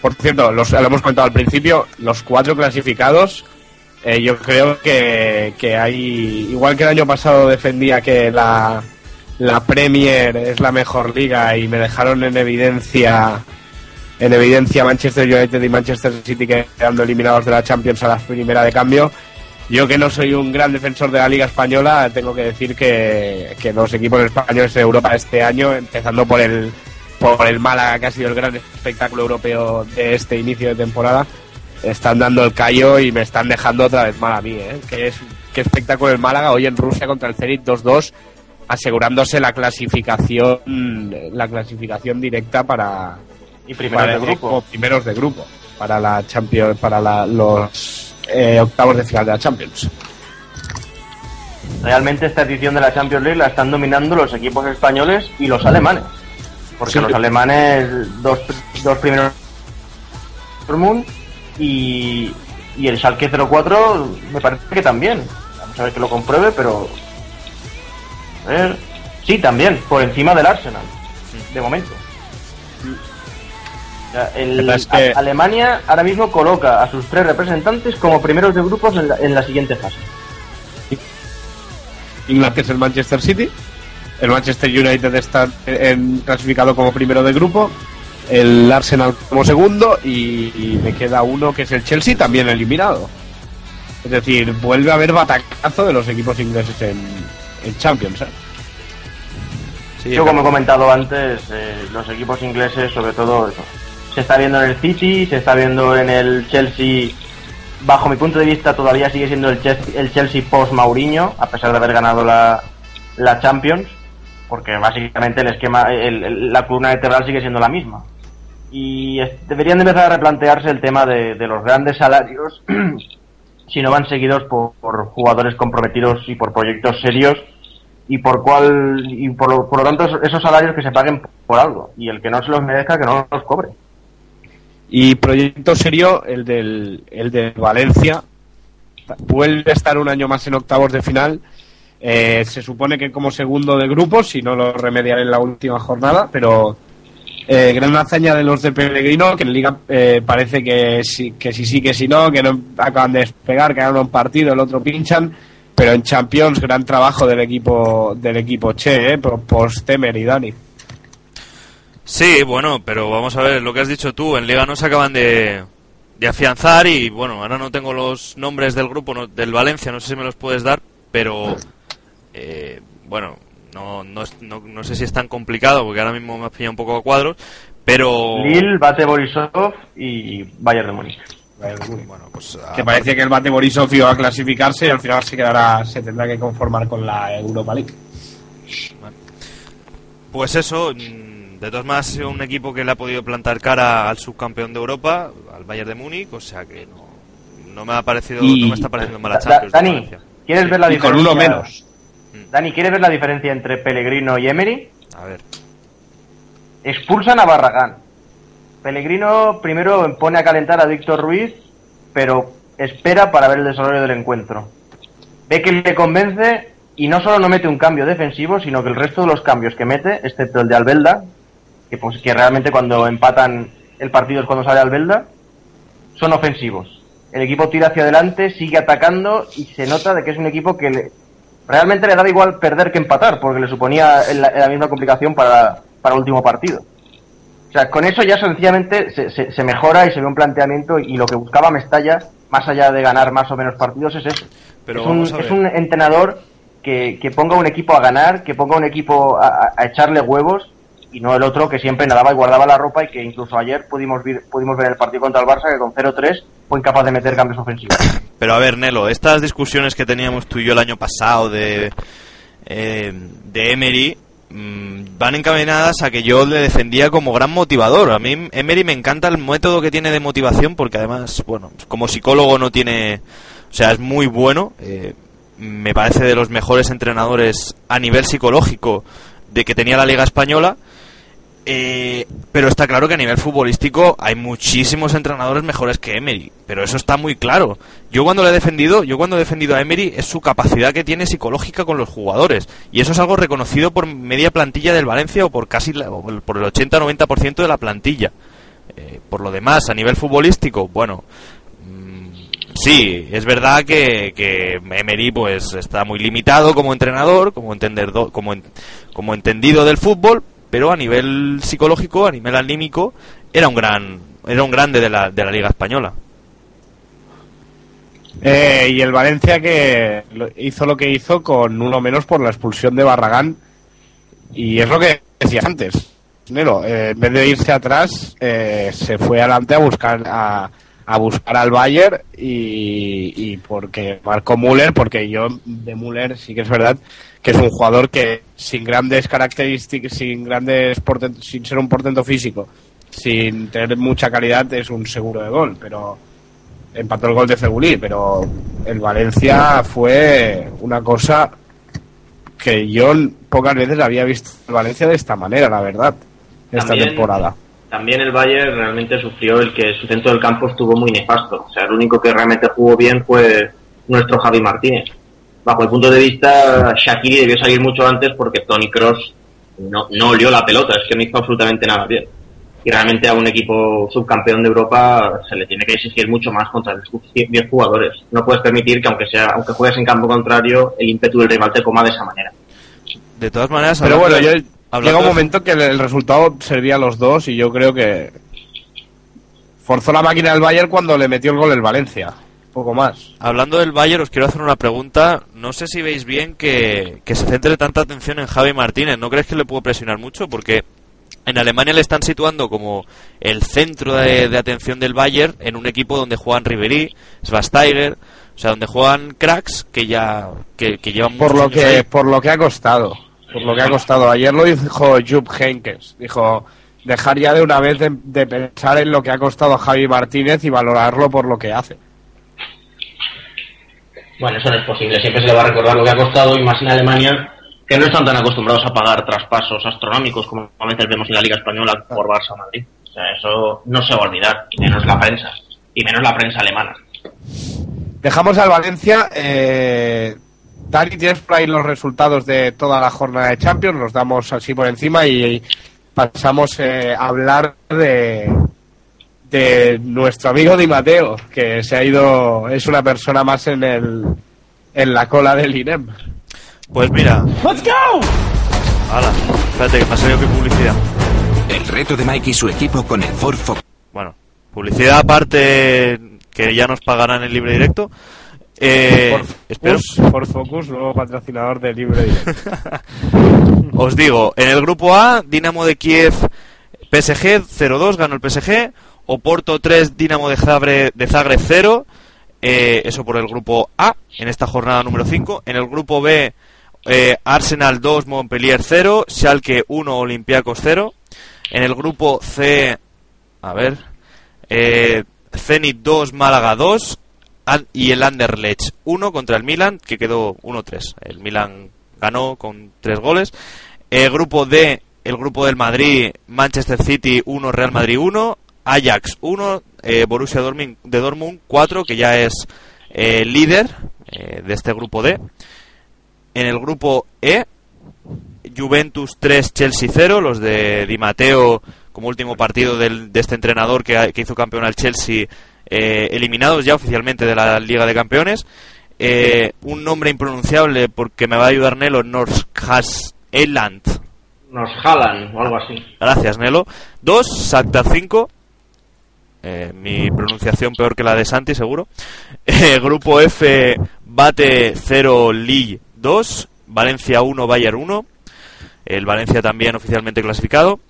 Por cierto, los, lo hemos comentado al principio, los cuatro clasificados. Eh, yo creo que, que hay. Igual que el año pasado defendía que la, la Premier es la mejor liga y me dejaron en evidencia en evidencia Manchester United y Manchester City quedando eliminados de la Champions a la primera de cambio. Yo que no soy un gran defensor de la Liga Española, tengo que decir que, que los equipos españoles de Europa este año, empezando por el por el Málaga, que ha sido el gran espectáculo europeo de este inicio de temporada, están dando el callo y me están dejando otra vez mal a mí. ¿eh? Que es qué espectáculo el Málaga hoy en Rusia contra el Zenit 2-2, asegurándose la clasificación la clasificación directa para, Y primero para de grupo. primeros de grupo para la Champions para la- los eh, octavos de final de la Champions Realmente esta edición de la Champions League la están dominando los equipos españoles y los alemanes. Porque Sí. los alemanes, dos, dos primeros y, y el Schalke 04 me parece que también. Vamos a ver que lo compruebe, pero... A ver. Sí, también, por encima del Arsenal, de momento. El- es que- Alemania ahora mismo coloca a sus tres representantes como primeros de grupos en la, en la siguiente fase. Inglaterra es el Manchester City el Manchester United está en- clasificado como primero de grupo el Arsenal como segundo y, me queda uno que es el Chelsea también eliminado es decir vuelve a haber batacazo de los equipos ingleses en, en Champions ¿eh? Sí, Yo, como he comentado antes, eh, los equipos ingleses, sobre todo, eso, se está viendo en el City, se está viendo en el Chelsea. Bajo mi punto de vista, todavía sigue siendo el Chelsea, el Chelsea post-Mauriño, a pesar de haber ganado la, la Champions, porque básicamente el esquema, el- el- la columna vertebral sigue siendo la misma. Y deberían de empezar a replantearse el tema de, los grandes salarios, si no van seguidos por, jugadores comprometidos y por proyectos serios y por cuál y por lo, por lo tanto esos- esos salarios que se paguen por algo y el que no se los merezca que no los cobre Y proyecto serio, el del, el de Valencia. Vuelve a estar un año más en octavos de final. Eh, se supone que como segundo de grupo, si no lo remediaré en la última jornada, pero eh, gran hazaña de los de Pellegrino, que en Liga eh, parece que sí, que sí, sí, que sí, no, que no acaban de despegar, que ganaron un partido, el otro pinchan, pero en Champions gran trabajo del equipo del equipo Che, eh, post Temer y Dani. Sí, bueno, pero vamos a ver lo que has dicho tú. En Liga no se acaban de, de afianzar y bueno, ahora no tengo los nombres del grupo del Valencia, no sé si me los puedes dar, pero eh, bueno, no, no, no, no sé si es tan complicado porque ahora mismo me has pillado un poco a cuadros, pero Lille, Bate Borisov y Bayern de Múnich bueno, pues Que parece que el Bate Borisov iba a clasificarse y al final se quedará, se tendrá que conformar con la Europa League. Pues eso, mm, de todas maneras ha sido un equipo que le ha podido plantar cara al subcampeón de Europa, al Bayern de Múnich, o sea que no, no me ha parecido, Y- no me está pareciendo mala Da- da- Champions. Dani. ¿quieres ver la Y con diferencia uno menos. Dani ¿quieres ver la diferencia entre Pellegrino y Emery? A ver, expulsan a Barragán Pellegrino primero pone a calentar a Víctor Ruiz pero espera para ver el desarrollo del encuentro ve que le convence y no solo no mete un cambio defensivo, sino que el resto de los cambios que mete, excepto el de Albelda, que pues que realmente cuando empatan el partido es cuando sale Albelda, son ofensivos. El equipo tira hacia adelante, sigue atacando y se nota de que es un equipo que le- realmente le daba igual perder que empatar, porque le suponía la, la misma complicación para, para el último partido. O sea, con eso ya sencillamente se, se- se mejora y se ve un planteamiento y lo que buscaba Mestalla, más allá de ganar más o menos partidos, es eso. Pero es, un, es un entrenador que, que ponga un equipo a ganar, que ponga un equipo a, a- a echarle huevos y no el otro que siempre nadaba y guardaba la ropa y que incluso ayer pudimos ver, pudimos ver el partido contra el Barça que con 0-3 fue incapaz de meter cambios ofensivos. Pero a ver, Nelo, estas discusiones que teníamos tú y yo el año pasado de, eh, de Emery mm, van encaminadas a que yo le defendía como gran motivador. A mí Emery me encanta el método que tiene de motivación porque además, bueno, como psicólogo no tiene... O sea, es muy bueno. eh, me parece de los mejores entrenadores a nivel psicológico de que tenía la Liga Española. Eh, pero está claro que a nivel futbolístico hay muchísimos entrenadores mejores que Emery, pero eso está muy claro. Yo cuando le he defendido, yo cuando he defendido a Emery es su capacidad que tiene psicológica con los jugadores y eso es algo reconocido por media plantilla del Valencia o por casi la- por el 80-90% de la plantilla. Eh, por lo demás, a nivel futbolístico, bueno, mm, sí, es verdad que, que Emery pues está muy limitado como entrenador, como entendedor, como en- como entendido del fútbol, pero a nivel psicológico, a nivel anímico, era un gran, era un grande de la, de la Liga Española. Eh, y el Valencia que hizo lo que hizo con uno menos por la expulsión de Barragán. Y es lo que decías antes. Nero, eh, en vez de irse atrás, eh, se fue adelante a buscar a, a buscar al Bayern y, y porque marcó Müller, porque yo de Müller sí que es verdad que es un jugador que sin grandes características, sin grandes sin ser un portento físico, sin tener mucha calidad, es un seguro de gol, pero empató el gol de Cebulí, pero el Valencia fue una cosa que yo pocas veces había visto el Valencia de esta manera, la verdad, esta También- temporada. También el Bayern realmente sufrió el que su centro del campo estuvo muy nefasto. O sea, el único que realmente jugó bien fue nuestro Javi Martínez. Bajo el punto de vista, Shakiri debió salir mucho antes porque Tony Cross no, no olió la pelota, es que no hizo absolutamente nada bien. Y realmente a un equipo subcampeón de Europa se le tiene que exigir mucho más contra sus 10 jugadores. No puedes permitir que aunque sea aunque juegues en campo contrario, el ímpetu del rival te coma de esa manera. De todas maneras, Pero bueno, yo, hablando llega un momento que el, resultado servía a los dos y yo creo que forzó la máquina del Bayern cuando le metió el gol el Valencia. Poco más. Hablando del Bayern, os quiero hacer una pregunta. No sé si veis bien que, que se centre tanta atención en Javi Martínez. ¿No crees que le puedo presionar mucho? Porque en Alemania le están situando como el centro de, de atención del Bayern en un equipo donde juegan Ribery, Schweinsteiger, o sea, donde juegan cracks que ya que, que llevan Por lo que ahí. por lo que ha costado. Por lo que ha costado. Ayer lo dijo Jupp Heynckes. Dijo dejar ya de una vez de, de pensar en lo que ha costado a Javi Martínez y valorarlo por lo que hace. Bueno, eso no es posible. Siempre se le va a recordar lo que ha costado y más en Alemania, que no están tan acostumbrados a pagar traspasos astronómicos como normalmente vemos en la Liga Española por Barça Madrid. O sea, eso no se va a olvidar, y menos la prensa, y menos la prensa alemana. Dejamos al Valencia. Eh, Dani, ¿tienes por ahí los resultados de toda la jornada de Champions? Los damos así por encima y, pasamos eh, a hablar de, de nuestro amigo Di Mateo, que se ha ido, es una persona más en el en la cola del INEM. Pues mira. ¡Let's go! Hala, espérate que me ha salido que publicidad. El reto de Mike y su equipo con el Ford Focus. Bueno, publicidad aparte que ya nos pagarán el libre directo. Eh, espero. Ford Focus, nuevo patrocinador de Libre Directo. Os digo, en el grupo A, Dinamo de Kiev, PSG 0-2, ganó el PSG. Oporto 3, Dinamo de Zagreb, de Zagreb 0. Eh, eso por el grupo A, en esta jornada número 5. En el grupo B, eh, Arsenal 2, Montpellier 0. Schalke 1, Olympiacos 0. En el grupo C, a ver, eh, Zenit 2, Málaga 2. Y el Anderlecht 1 contra el Milan, que quedó 1-3. El Milan ganó con 3 goles. Eh, grupo D, el grupo del Madrid, Manchester City 1, Real Madrid 1. Ajax 1, eh, Borussia Dortmund, de Dortmund 4, que ya es eh, líder eh, de este grupo D. En el grupo E, Juventus 3, Chelsea 0, los de Di Matteo como último partido del- de este entrenador que, que hizo campeón al Chelsea, eh, eliminados ya oficialmente de la Liga de Campeones. Eh, un nombre impronunciable porque me va a ayudar Nelo. Nos jalan o algo así. Gracias, Nelo. 2, Shakhtar 5. Eh, mi pronunciación peor que la de Santi, seguro. Eh, grupo F, Bate 0, Lille 2. Valencia 1, Bayern 1. El Valencia también oficialmente clasificado.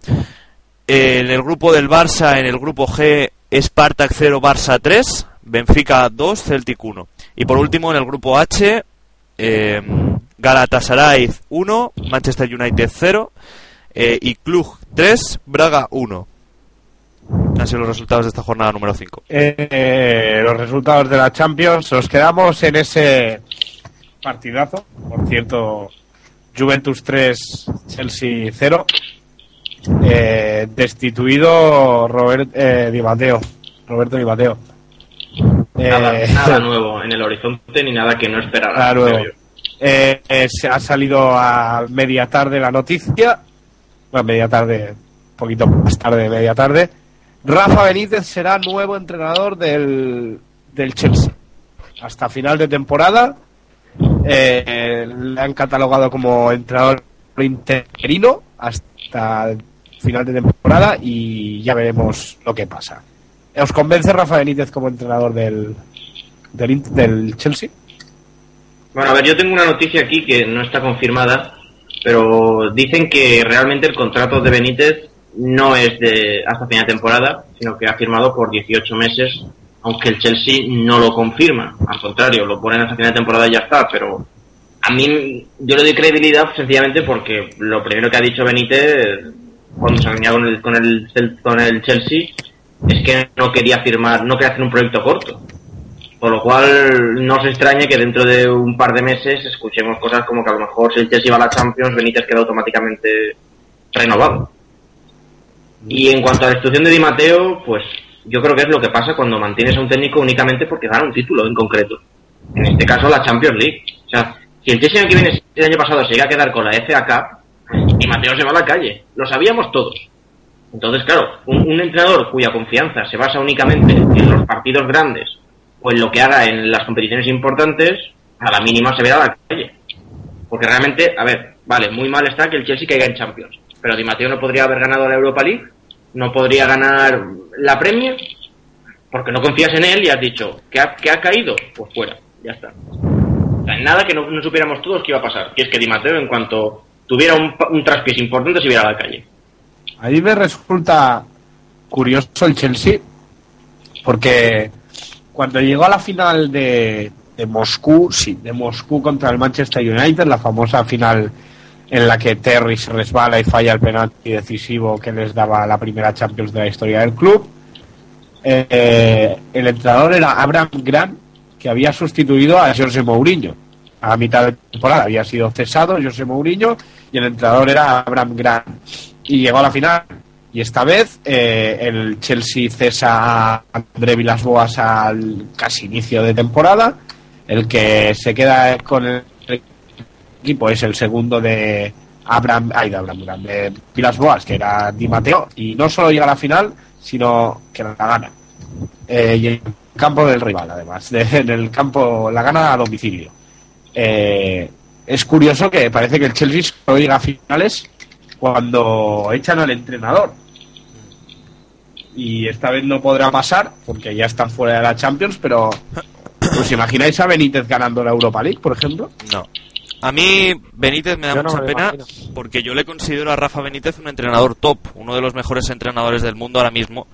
En el grupo del Barça, en el grupo G, Spartak 0, Barça 3. Benfica 2, Celtic 1. Y por último, en el grupo H, eh, Galatasaray 1, Manchester United 0 eh, y Cluj 3, Braga 1. Han sido los resultados de esta jornada número 5. Eh, los resultados de la Champions, nos quedamos en ese partidazo. Por cierto, Juventus 3, Chelsea 0. Eh, destituido Robert, eh, Di Matteo, Roberto Di Matteo. Nada, Eh, nada nuevo en el horizonte ni nada que no esperara. Nada nuevo. Eh, eh, se ha salido a media tarde la noticia. Bueno, media tarde, un poquito más tarde de media tarde. Rafa Benítez será nuevo entrenador del, del Chelsea. Hasta final de temporada. Le han catalogado como entrenador interino hasta final de temporada y ya veremos lo que pasa. ¿Os convence Rafa Benítez como entrenador del, del, del Chelsea? Bueno, a ver, yo tengo una noticia aquí que no está confirmada, pero dicen que realmente el contrato de Benítez no es de hasta final de temporada, sino que ha firmado por 18 meses, aunque el Chelsea no lo confirma. Al contrario, lo ponen hasta final de temporada y ya está, pero a mí yo le doy credibilidad sencillamente porque lo primero que ha dicho Benítez cuando se reunía con el, con el, con el Chelsea es que no quería firmar, no quería hacer un proyecto corto. Por lo cual no se extrañe que dentro de un par de meses escuchemos cosas como que a lo mejor si el Chelsea va a la Champions, Benítez queda automáticamente renovado. Y en cuanto a la institución de Di Matteo, pues yo creo que es lo que pasa cuando mantienes a un técnico únicamente porque gana un título en concreto. En este caso la Champions League. O sea, si el Chelsea que viene el año pasado se llega a quedar con la FA Cup, Di Matteo se va a la calle. Lo sabíamos todos. Entonces, claro, un, entrenador cuya confianza se basa únicamente en los partidos grandes o en lo que haga en las competiciones importantes, a la mínima se verá a la calle. Porque realmente, a ver, vale, muy mal está que el Chelsea caiga en Champions, pero Di Matteo no podría haber ganado la Europa League, no podría ganar la Premier, porque no confías en él y has dicho que ha, que caído, pues fuera, ya está. Nada que no, supiéramos todos qué iba a pasar, que es que Di Matteo en cuanto tuviera un, un traspiés importante se viera a la calle. A mí me resulta curioso el Chelsea porque cuando llegó a la final de, de Moscú, sí, de Moscú contra el Manchester United, la famosa final en la que Terry se resbala y falla el penalti decisivo que les daba la primera Champions de la historia del club, eh, el entrenador era Abraham Grant, que había sustituido a José Mourinho. A mitad de temporada había sido cesado José Mourinho y el entrenador era Abraham Grant. Y llegó a la final. Y esta vez eh, el Chelsea cesa a André Vilas-Boas al casi inicio de temporada. El que se queda con el equipo es el segundo de Abraham, ay, de Abraham Grant, de Vilas-Boas, que era Di Matteo. Y no solo llega a la final, sino que la gana. Eh, y el campo del rival, además. de- en el campo, la gana a domicilio. Eh, es curioso que parece que el Chelsea solo llega a finales cuando echan al entrenador. Y esta vez no podrá pasar porque ya están fuera de la Champions, pero ¿os imagináis a Benítez ganando la Europa League, por ejemplo? No. A mí Benítez me da Yo no mucha me pena imagino. porque yo le considero a Rafa Benítez un entrenador top, uno de los mejores entrenadores del mundo ahora mismo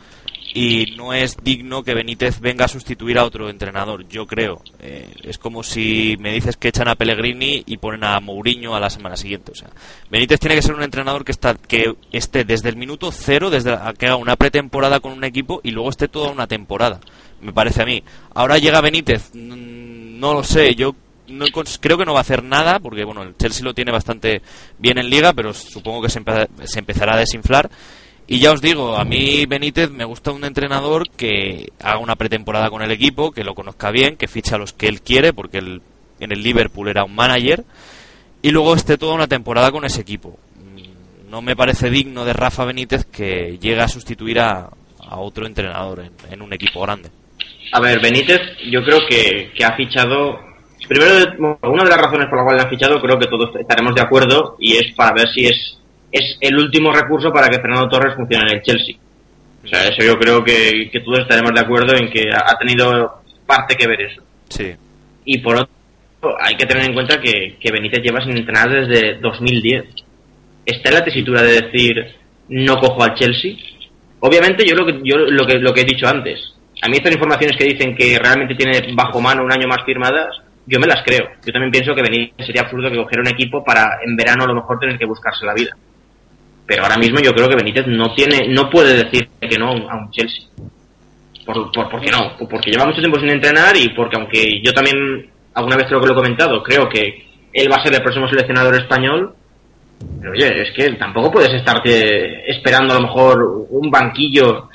y no es digno que Benítez venga a sustituir a otro entrenador, yo creo. Eh, es como si me dices que echan a Pellegrini y ponen a Mourinho a la semana siguiente. O sea, Benítez tiene que ser un entrenador que, está, que esté desde el minuto cero, desde la- que haga una pretemporada con un equipo y luego esté toda una temporada, me parece a mí. Ahora llega Benítez, mm, no lo sé, yo no creo que no va a hacer nada porque bueno el Chelsea lo tiene bastante bien en liga pero supongo que se, se empezará a desinflar y ya os digo a mí Benítez me gusta un entrenador que haga una pretemporada con el equipo que lo conozca bien que ficha a los que él quiere porque él- en el Liverpool era un manager y luego esté toda una temporada con ese equipo. No me parece digno de Rafa Benítez que llegue a sustituir a, otro entrenador en, un equipo grande. A ver, Benítez, yo creo que, que ha fichado. Primero, una de las razones por la cual le ha fichado, creo que todos estaremos de acuerdo, y es para ver si es, es el último recurso para que Fernando Torres funcione en el Chelsea. O sea, eso yo creo que, que todos estaremos de acuerdo en que ha tenido parte que ver eso. Sí. Y por otro, hay que tener en cuenta que, que Benítez lleva sin entrenar desde 2010. ¿Está en la tesitura de decir no cojo al Chelsea? Obviamente yo lo que yo lo que lo que he dicho antes. A mí estas informaciones que dicen que realmente tiene bajo mano un año más firmadas, yo me las creo. Yo también pienso que Benítez sería absurdo que cogiera un equipo para en verano a lo mejor tener que buscarse la vida. Pero ahora mismo yo creo que Benítez no tiene no puede decir que no a un Chelsea. Por, por, ¿Por qué no? Porque lleva mucho tiempo sin entrenar y porque aunque yo también alguna vez creo que lo he comentado, creo que él va a ser el próximo seleccionador español, pero oye, es que tampoco puedes estarte esperando a lo mejor un banquillo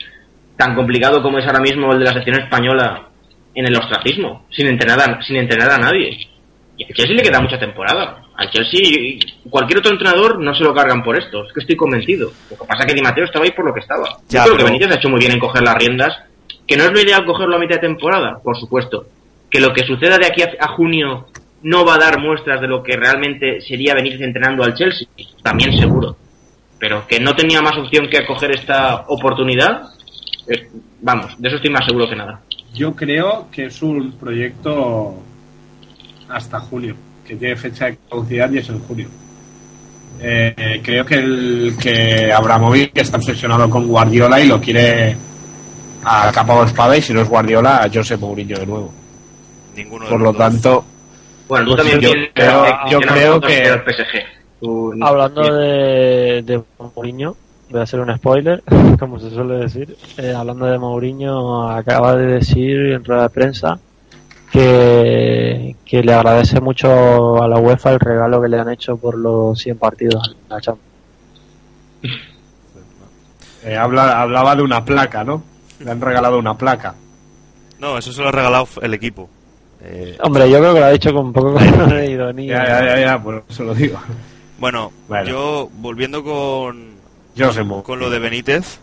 tan complicado como es ahora mismo el de la selección española en el ostracismo, sin entrenar a, sin entrenar a nadie. Y al Chelsea le queda mucha temporada. Al Chelsea, cualquier otro entrenador no se lo cargan por esto, es que estoy convencido. Lo que pasa es que Di Matteo estaba ahí por lo que estaba. Ya, Yo creo que pero- Benítez ha hecho muy bien en coger las riendas, que no es lo ideal cogerlo a mitad de temporada, por supuesto. Que lo que suceda de aquí a, a junio no va a dar muestras de lo que realmente sería Benítez entrenando al Chelsea, también seguro. Pero que no tenía más opción que acoger esta oportunidad, eh, vamos, de eso estoy más seguro que nada. Yo creo que es un proyecto hasta junio, que tiene fecha de caducidad y es en junio. Eh, creo que el que Abramovic está obsesionado con Guardiola y lo quiere a capa o espada y si no es Guardiola a José Mourinho de nuevo. Ninguno de Por lo dos. tanto, Bueno, Pues también yo creo- que yo mencionar creo fotos que- del PSG. Hablando de, de Mourinho, voy a hacer un spoiler, como se suele decir. Eh, hablando de Mourinho, acaba de decir en rueda de prensa que, que le agradece mucho a la UEFA el regalo que le han hecho por los 100 partidos en la Champions. eh, habla, hablaba de una placa, ¿no? Le han regalado una placa. No, eso se lo ha regalado el equipo. Eh, Hombre, yo creo que lo ha dicho con un poco de ironía. Ya, ya, ya, ya, por eso lo digo. bueno, Bueno. yo volviendo con, con lo de Benítez,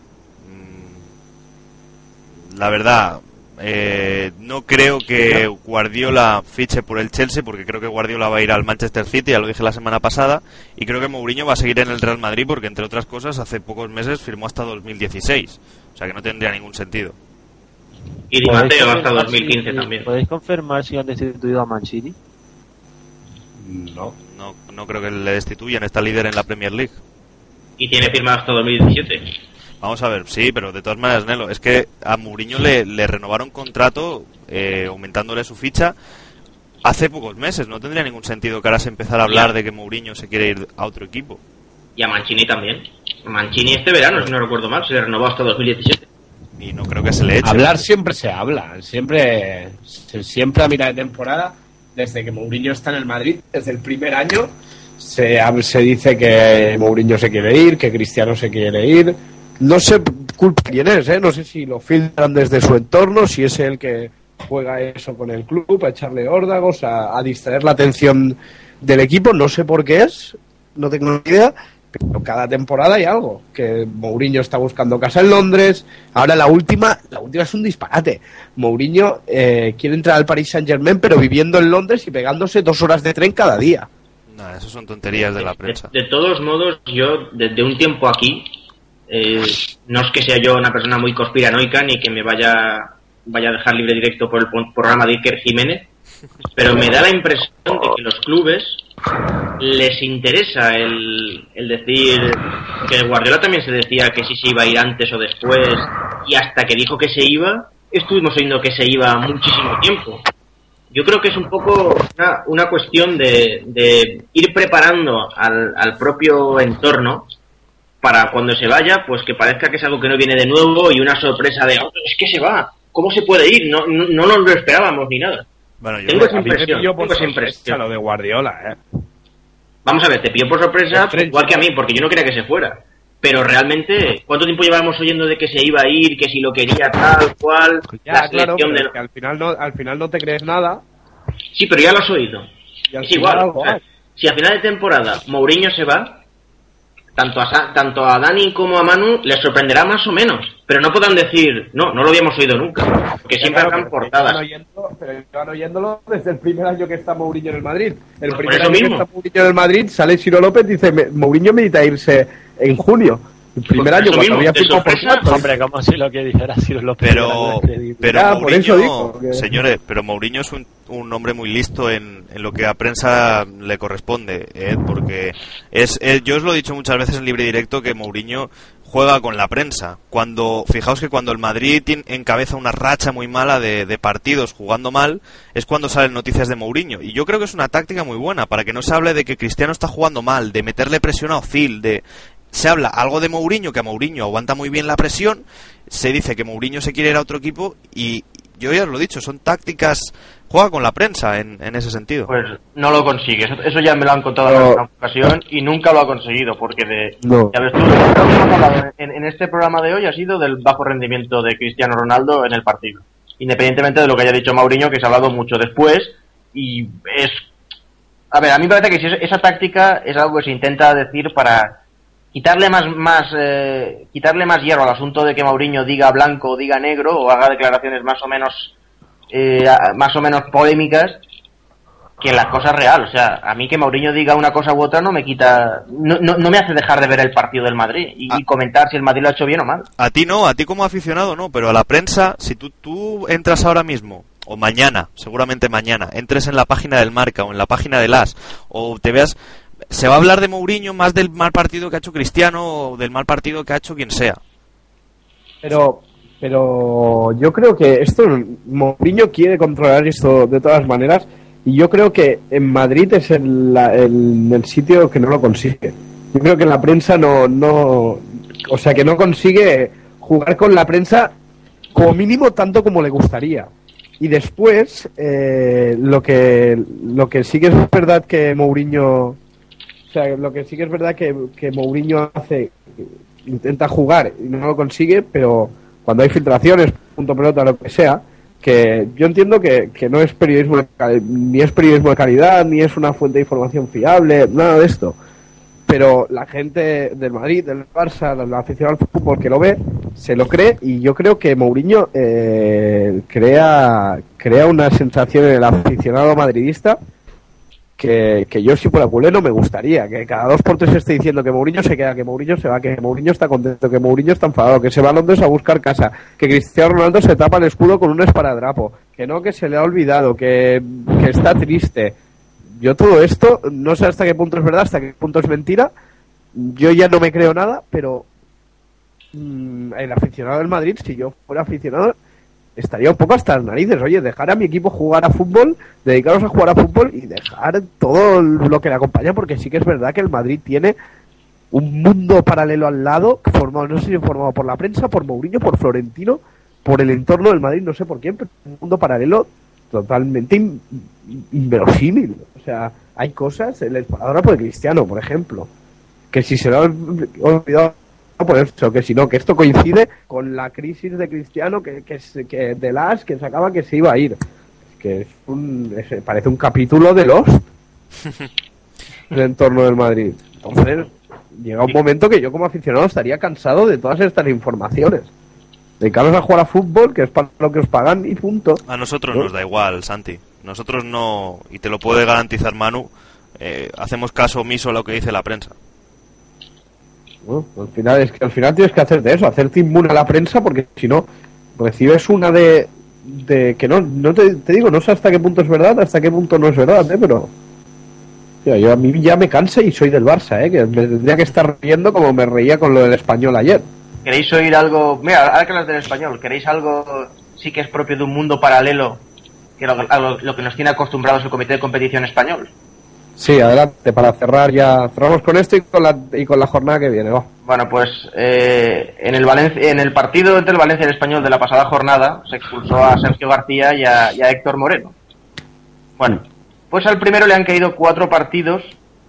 mm, la verdad, eh, no creo que Guardiola fiche por el Chelsea, porque creo que Guardiola va a ir al Manchester City, ya lo dije la semana pasada, y creo que Mourinho va a seguir en el Real Madrid, porque entre otras cosas, hace pocos meses firmó hasta 2016, o sea que no tendría ningún sentido. Y Di ¿Podéis Matteo hasta confirmar 2015 si- también. ¿Podéis confirmar si han destituido a Mancini? No. No, no creo que le destituyan, está líder en la Premier League. Y tiene firmado hasta 2017. Vamos a ver, sí, pero de todas maneras, Nelo, es que a Mourinho le, le renovaron contrato eh, aumentándole su ficha hace pocos meses. No tendría ningún sentido que ahora se empezara a hablar de que Mourinho se quiere ir a otro equipo. Y a Mancini también. Mancini este verano, si no recuerdo mal, se le renovó hasta 2017. Y no creo que se le eche. Hablar siempre se habla, siempre, siempre a mitad de temporada, desde que Mourinho está en el Madrid, desde el primer año, se, se dice que Mourinho se quiere ir, que Cristiano se quiere ir. No sé culpa quién es, ¿eh? no sé si lo filtran desde su entorno, si es el que juega eso con el club, a echarle órdagos, a, a distraer la atención del equipo, no sé por qué es, no tengo ni idea, pero cada temporada hay algo. Que Mourinho está buscando casa en Londres. Ahora la última, la última es un disparate. Mourinho eh, quiere entrar al Paris Saint Germain, pero viviendo en Londres y pegándose dos horas de tren cada día. Nah, eso son tonterías de la prensa. De, de todos modos, yo desde un tiempo aquí, eh, no es que sea yo una persona muy conspiranoica ni que me vaya, vaya a dejar libre directo por el programa de Iker Jiménez, pero me da la impresión de que los clubes les interesa el, el decir que Guardiola también se decía que si se iba a ir antes o después y hasta que dijo que se iba estuvimos oyendo que se iba muchísimo tiempo. Yo creo que es un poco una, una cuestión de, de ir preparando al, al propio entorno para cuando se vaya, pues que parezca que es algo que no viene de nuevo y una sorpresa de, "Oh, es que se va, ¿cómo se puede ir? No, no, no nos lo esperábamos ni nada. Bueno, yo Tengo esa impresión, tengo esa impresión. lo de Guardiola, ¿eh? Vamos a ver, te pilló por sorpresa, igual que a mí, porque yo no quería que se fuera. Pero realmente, ¿cuánto tiempo llevábamos oyendo de que se iba a ir, que si lo quería tal, cual, Ya, la claro, de... que al final no, al final no te crees nada. Sí, pero ya lo has oído. Y Es igual. o sea, si a final de temporada Mourinho se va, tanto a, tanto a Dani como a Manu les sorprenderá más o menos. Pero no podrán decir, no, no lo habíamos oído nunca. Porque siempre Claro, pero portadas. llevan Pero llevan oyéndolo desde el primer año que está Mourinho en el Madrid. El Por primer año mismo. que está Mourinho en el Madrid sale Ciro López y dice: "Me- Mourinho medita irse en junio. El primer año cuando había firmado por cuatro. Hombre, como si lo que dijera Ciro López. Pero, pero Ya, por eso Mourinho, digo que- señores, pero Mourinho es un, un hombre muy listo en, en lo que a prensa le corresponde, Ed, porque es, eh, yo os lo he dicho muchas veces en libre directo que Mourinho juega con la prensa. Cuando, fijaos que cuando el Madrid tien- encabeza una racha muy mala de, de partidos jugando mal, es cuando salen noticias de Mourinho. Y yo creo que es una táctica muy buena para que no se hable de que Cristiano está jugando mal, de meterle presión a Ozil, de se habla algo de Mourinho, que a Mourinho aguanta muy bien la presión, se dice que Mourinho se quiere ir a otro equipo y yo ya os lo he dicho, son tácticas, juega con la prensa en, en ese sentido. Pues no lo consigue. Eso, eso ya me lo han contado en No. alguna ocasión y nunca lo ha conseguido. Porque de. No. Ya ves tú, lo que hemos hablado en, en este programa de hoy ha sido del bajo rendimiento de Cristiano Ronaldo en el partido. Independientemente de lo que haya dicho Mauriño, que se ha hablado mucho después. Y es. A ver, a mí me parece que si es- esa táctica es algo que se intenta decir para quitarle más más eh, quitarle más hierro al asunto de que Mauriño diga blanco o diga negro o haga declaraciones más o menos eh, más o menos polémicas que la cosa real. O sea, a mí que Mauriño diga una cosa u otra no me quita, no, no, no me hace dejar de ver el partido del Madrid y, Ah. y comentar si el Madrid lo ha hecho bien o mal. A ti no, a ti como aficionado no, pero a la prensa, si tú, tú entras ahora mismo, o mañana, seguramente mañana, entres en la página del Marca o en la página del AS, o te veas, se va a hablar de Mourinho más del mal partido que ha hecho Cristiano o del mal partido que ha hecho quien sea. Pero, pero yo creo que esto, Mourinho quiere controlar esto de todas maneras y yo creo que en Madrid es el, el, el sitio que no lo consigue. Yo creo que la prensa no, no, o sea, que no consigue jugar con la prensa como mínimo tanto como le gustaría. Y después, eh, lo que lo que sí que es verdad que Mourinho, o sea, lo que sí que es verdad que, que Mourinho hace, intenta jugar y no lo consigue, pero cuando hay filtraciones, punto pelota, lo que sea, que yo entiendo que, que no es periodismo de ni es periodismo de calidad, ni es una fuente de información fiable, nada de esto. Pero la gente del Madrid, del Barça, la aficionado al fútbol que lo ve, se lo cree y yo creo que Mourinho eh, crea, crea una sensación en el aficionado madridista que, que yo si fuera culeno me gustaría, que cada dos por tres esté diciendo que Mourinho se queda, que Mourinho se va, que Mourinho está contento, que Mourinho está enfadado, que se va a Londres a buscar casa, que Cristiano Ronaldo se tapa el escudo con un esparadrapo, que no, que se le ha olvidado, que, que está triste. Yo todo esto, no sé hasta qué punto es verdad, hasta qué punto es mentira, yo ya no me creo nada, pero mm, el aficionado del Madrid, si yo fuera aficionado, estaría un poco hasta las narices. Oye, dejar a mi equipo jugar a fútbol, dedicaros a jugar a fútbol y dejar todo lo que le acompaña, porque sí que es verdad que el Madrid tiene un mundo paralelo al lado, formado, no sé si formado por la prensa, por Mourinho, por Florentino, por el entorno del Madrid, no sé por quién, pero un mundo paralelo totalmente in- inverosímil. O sea, hay cosas, el ahora por Cristiano, por ejemplo, que si se lo han olvidado por eso, que si no, que esto coincide con la crisis de Cristiano que, que, que de las que sacaba que se iba a ir. Que es un, es- parece un capítulo de los el entorno del Madrid. Entonces, llega un momento que yo como aficionado estaría cansado de todas estas informaciones. Dedicaros a jugar a fútbol, que es para lo que os pagan y punto. A nosotros ¿No? nos da igual, Santi. Nosotros no, y te lo puede garantizar Manu, eh, hacemos caso omiso a lo que dice la prensa. Al final es que al final tienes que hacer de eso, hacerte inmune a la prensa, porque si no recibes una de, de que no, no te, te digo, no sé hasta qué punto es verdad, hasta qué punto no es verdad, ¿eh? pero yo a mí ya me cansa y soy del Barça, ¿eh? que me tendría que estar riendo como me reía con lo del español ayer. ¿Queréis oír algo? Mira, ahora que hablas del español, ¿queréis algo sí que es propio de un mundo paralelo que lo- lo que nos tiene acostumbrados el Comité de Competición Español? Sí, adelante, para cerrar ya, cerramos con esto y con la, y con la jornada que viene. Bueno, pues eh, en, el en el partido entre el Valencia y el Español de la pasada jornada se expulsó a Sergio García y a, y a Héctor Moreno. Bueno, pues al primero le han caído cuatro partidos,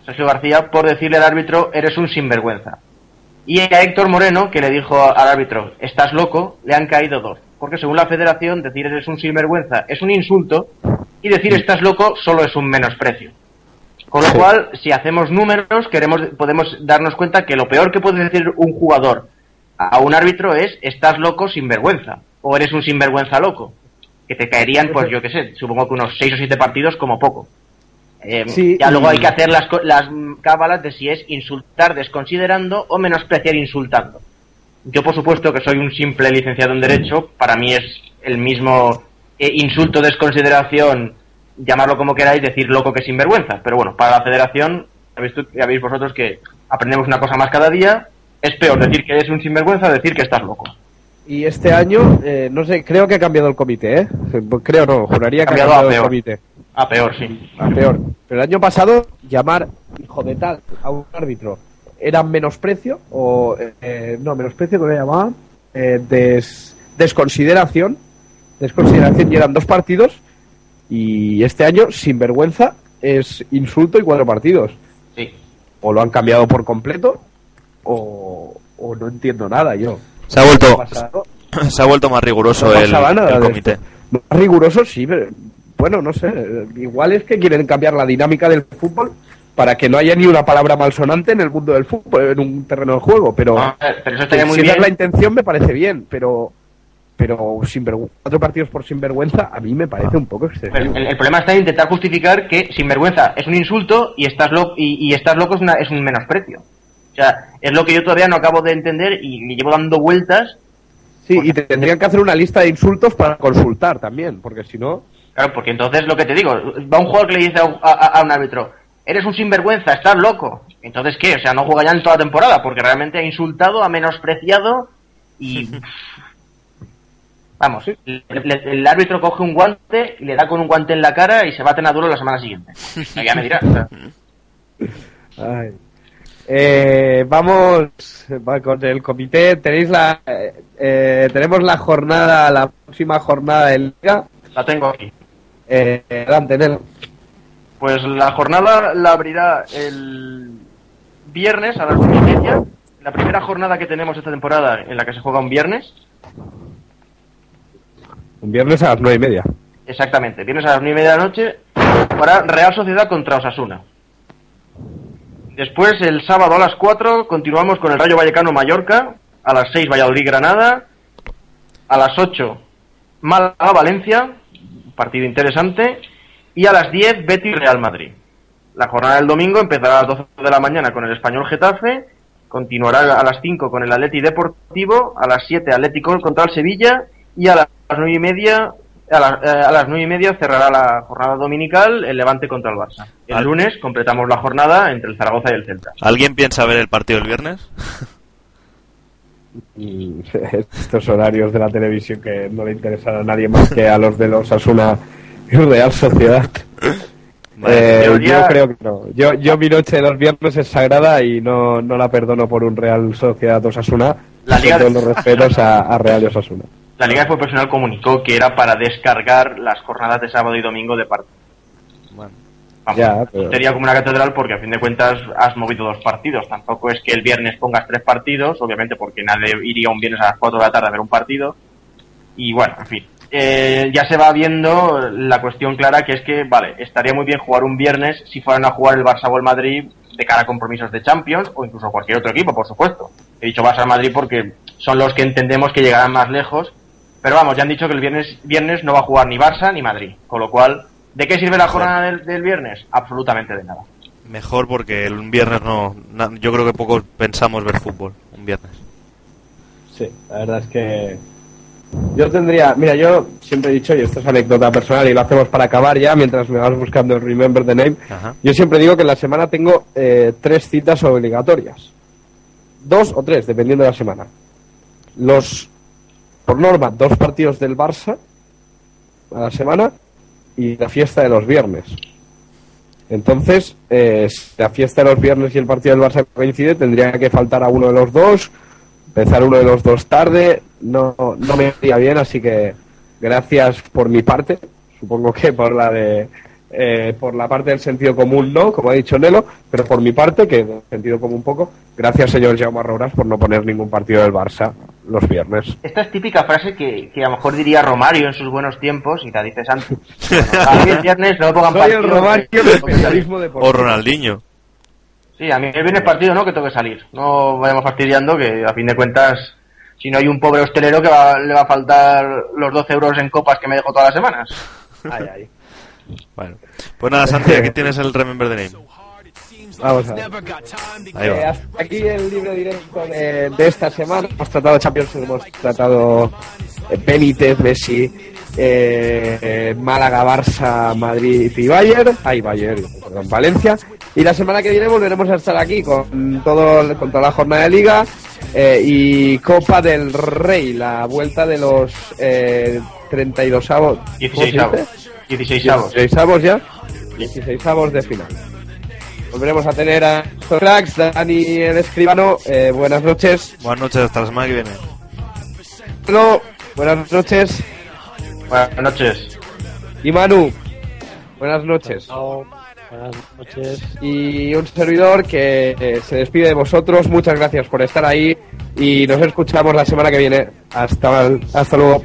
Sergio García, por decirle al árbitro, eres un sinvergüenza. Y a Héctor Moreno, que le dijo al árbitro, estás loco, le han caído dos. Porque según la federación, decir eres un sinvergüenza es un insulto y decir estás loco solo es un menosprecio. Con lo cual, si hacemos números, queremos, podemos darnos cuenta que lo peor que puede decir un jugador a un árbitro es estás loco sin vergüenza o eres un sinvergüenza loco. Que te caerían, pues yo qué sé, supongo que unos seis o siete partidos como poco. Eh, Sí, ya luego hay que hacer las, las cábalas de si es insultar desconsiderando o menospreciar insultando. Yo, por supuesto, que soy un simple licenciado en Derecho, para mí es el mismo eh, insulto, desconsideración, llamarlo como queráis, decir loco que sinvergüenza. Pero bueno, para la federación, ya veis, tú- vosotros que aprendemos una cosa más cada día. Es peor decir que eres un sinvergüenza decir que estás loco. Y este año, eh, no sé, creo que ha cambiado el comité, ¿eh? Creo no, juraría que ha Cambiado a cambiado el peor. comité. A peor, sí. A peor. Pero el año pasado, llamar hijo de tal a un árbitro era menosprecio, o. eh, no, menosprecio que le llamaban. eh, des- desconsideración. Desconsideración y eran dos partidos. Y este año, sin vergüenza, es insulto y cuatro partidos. Sí. O lo han cambiado por completo, o, o no entiendo nada yo. Se ha vuelto, No se ha vuelto más riguroso no el, comité. Más riguroso, sí, pero bueno, no sé. Igual es que quieren cambiar la dinámica del fútbol para que no haya ni una palabra malsonante en el mundo del fútbol, en un terreno de juego. Pero, Ah, pero eso estaría muy si bien. es la intención, me parece bien. Pero, pero sinvergü- cuatro partidos por sinvergüenza, a mí me parece un poco excesivo. Pero el, el problema está en intentar justificar que sinvergüenza es un insulto y estás, lo, y, y estás loco es, una- es un menosprecio. O sea, es lo que yo todavía no acabo de entender y le llevo dando vueltas. Sí, y te- tendrían que hacer una lista de insultos para consultar también, porque si no. Claro, porque entonces lo que te digo, va un jugador que le dice a, un- a- a un árbitro, eres un sinvergüenza, estás loco. Entonces, ¿qué? O sea, no juega ya en toda la temporada porque realmente ha insultado, ha menospreciado y... Vamos, le- le- el árbitro coge un guante y le da con un guante en la cara y se baten a duro la semana siguiente. Ya me dirás. Ay. Eh, vamos va con el comité. Tenéis la, eh, eh, tenemos la jornada, la próxima jornada de liga. La tengo aquí. Eh, adelante, Nelo. Pues la jornada la abrirá el viernes a las nueve y media. La primera jornada que tenemos esta temporada en la que se juega un viernes. Un viernes a las nueve y media. Exactamente, viernes a las nueve y media de la noche para Real Sociedad contra Osasuna. Después, el sábado a las 4, continuamos con el Rayo Vallecano Mallorca. A las 6, Valladolid Granada. A las 8, Málaga Valencia. Partido interesante. Y a las 10, Betis Real Madrid. La jornada del domingo empezará a las 12 de la mañana con el Español Getafe. Continuará a las 5 con el Atleti Deportivo. A las 7, Atlético contra el Sevilla. Y a las 9 y media a, la- eh, a las nueve y media cerrará la jornada dominical el Levante contra el Barça. El Al- lunes completamos la jornada entre el Zaragoza y el Celta. ¿Alguien piensa ver el partido el viernes? Y estos horarios de la televisión que no le interesan a nadie más que a los de los Asuna y Real Sociedad. Eh, teoría- Yo creo que no. Yo, yo mi noche de los viernes es sagrada y no, no la perdono por un Real Sociedad Osasuna. La Liga- todos los respetos a, a Real y Osasuna. La Liga de Fútbol Profesional comunicó que era para descargar las jornadas de sábado y domingo de partido. Vamos, Ya, pero- sería como una catedral porque a fin de cuentas has movido dos partidos. Tampoco es que el viernes pongas tres partidos, obviamente porque nadie iría un viernes a las 4 de la tarde a ver un partido. Y bueno, en fin. Eh, ya se va viendo la cuestión clara que es que, vale, estaría muy bien jugar un viernes si fueran a jugar el Barça o el Madrid de cara a compromisos de Champions o incluso cualquier otro equipo, por supuesto. He dicho Barça Madrid porque son los que entendemos que llegarán más lejos. Pero vamos, ya han dicho que el viernes, viernes no va a jugar ni Barça ni Madrid. Con lo cual, ¿de qué sirve la jornada del, del viernes? Absolutamente de nada. Mejor porque el viernes no. na- yo creo que pocos pensamos ver fútbol un viernes. Sí, la verdad es que yo tendría, mira, yo siempre he dicho, y esto es anécdota personal y lo hacemos para acabar ya, mientras me vas buscando el Remember the Name, Ajá. yo siempre digo que en la semana tengo eh, tres citas obligatorias. Dos o tres, dependiendo de la semana. Los, por norma, dos partidos del Barça a la semana y la fiesta de los viernes. Entonces, eh, si la fiesta de los viernes y el partido del Barça coincide, tendría que faltar a uno de los dos, empezar uno de los dos tarde, no, no me iría bien, así que gracias por mi parte, supongo que por la de eh, por la parte del sentido común no, como ha dicho Nelo, pero por mi parte, que sentido común poco, gracias señor Jaume Arrouras por no poner ningún partido del Barça los viernes. Esta es típica frase que, que a lo mejor diría Romario en sus buenos tiempos y la dices antes. Bueno, a mí el viernes no me pongan Soy partido. el Romario del periodismo O. Ronaldinho. Sí, a mí el viernes partido no, que tengo que salir. No vayamos fastidiando que a fin de cuentas, si no hay un pobre hostelero que va- le va a faltar los 12 euros en copas que me dejo todas las semanas. Ay, ay. Bueno, pues nada, Santi, aquí tienes el Remember the Name. Vamos a ver. Ahí Eh, hasta aquí el libro directo de, de esta semana. Hemos tratado Champions, hemos tratado eh, Benítez, Messi, eh, eh, Málaga, Barça, Madrid y Bayern. Ay, Bayern, perdón, Valencia. Y la semana que viene volveremos a estar aquí con, todo, con toda la jornada de liga eh, y Copa del Rey, la vuelta de los eh, 32 avos. 16 avos. 16 avos. 16 avos ya. 16 avos de final. Volveremos a tener a estos cracks, Dani el escribano. eh, buenas noches. Buenas noches, hasta la semana que viene. Pablo, buenas noches. Buenas noches. Y Manu, buenas noches. Chao. Buenas noches. Y un servidor que eh, se despide de vosotros. Muchas gracias por estar ahí. Y nos escuchamos la semana que viene. Hasta, hasta luego.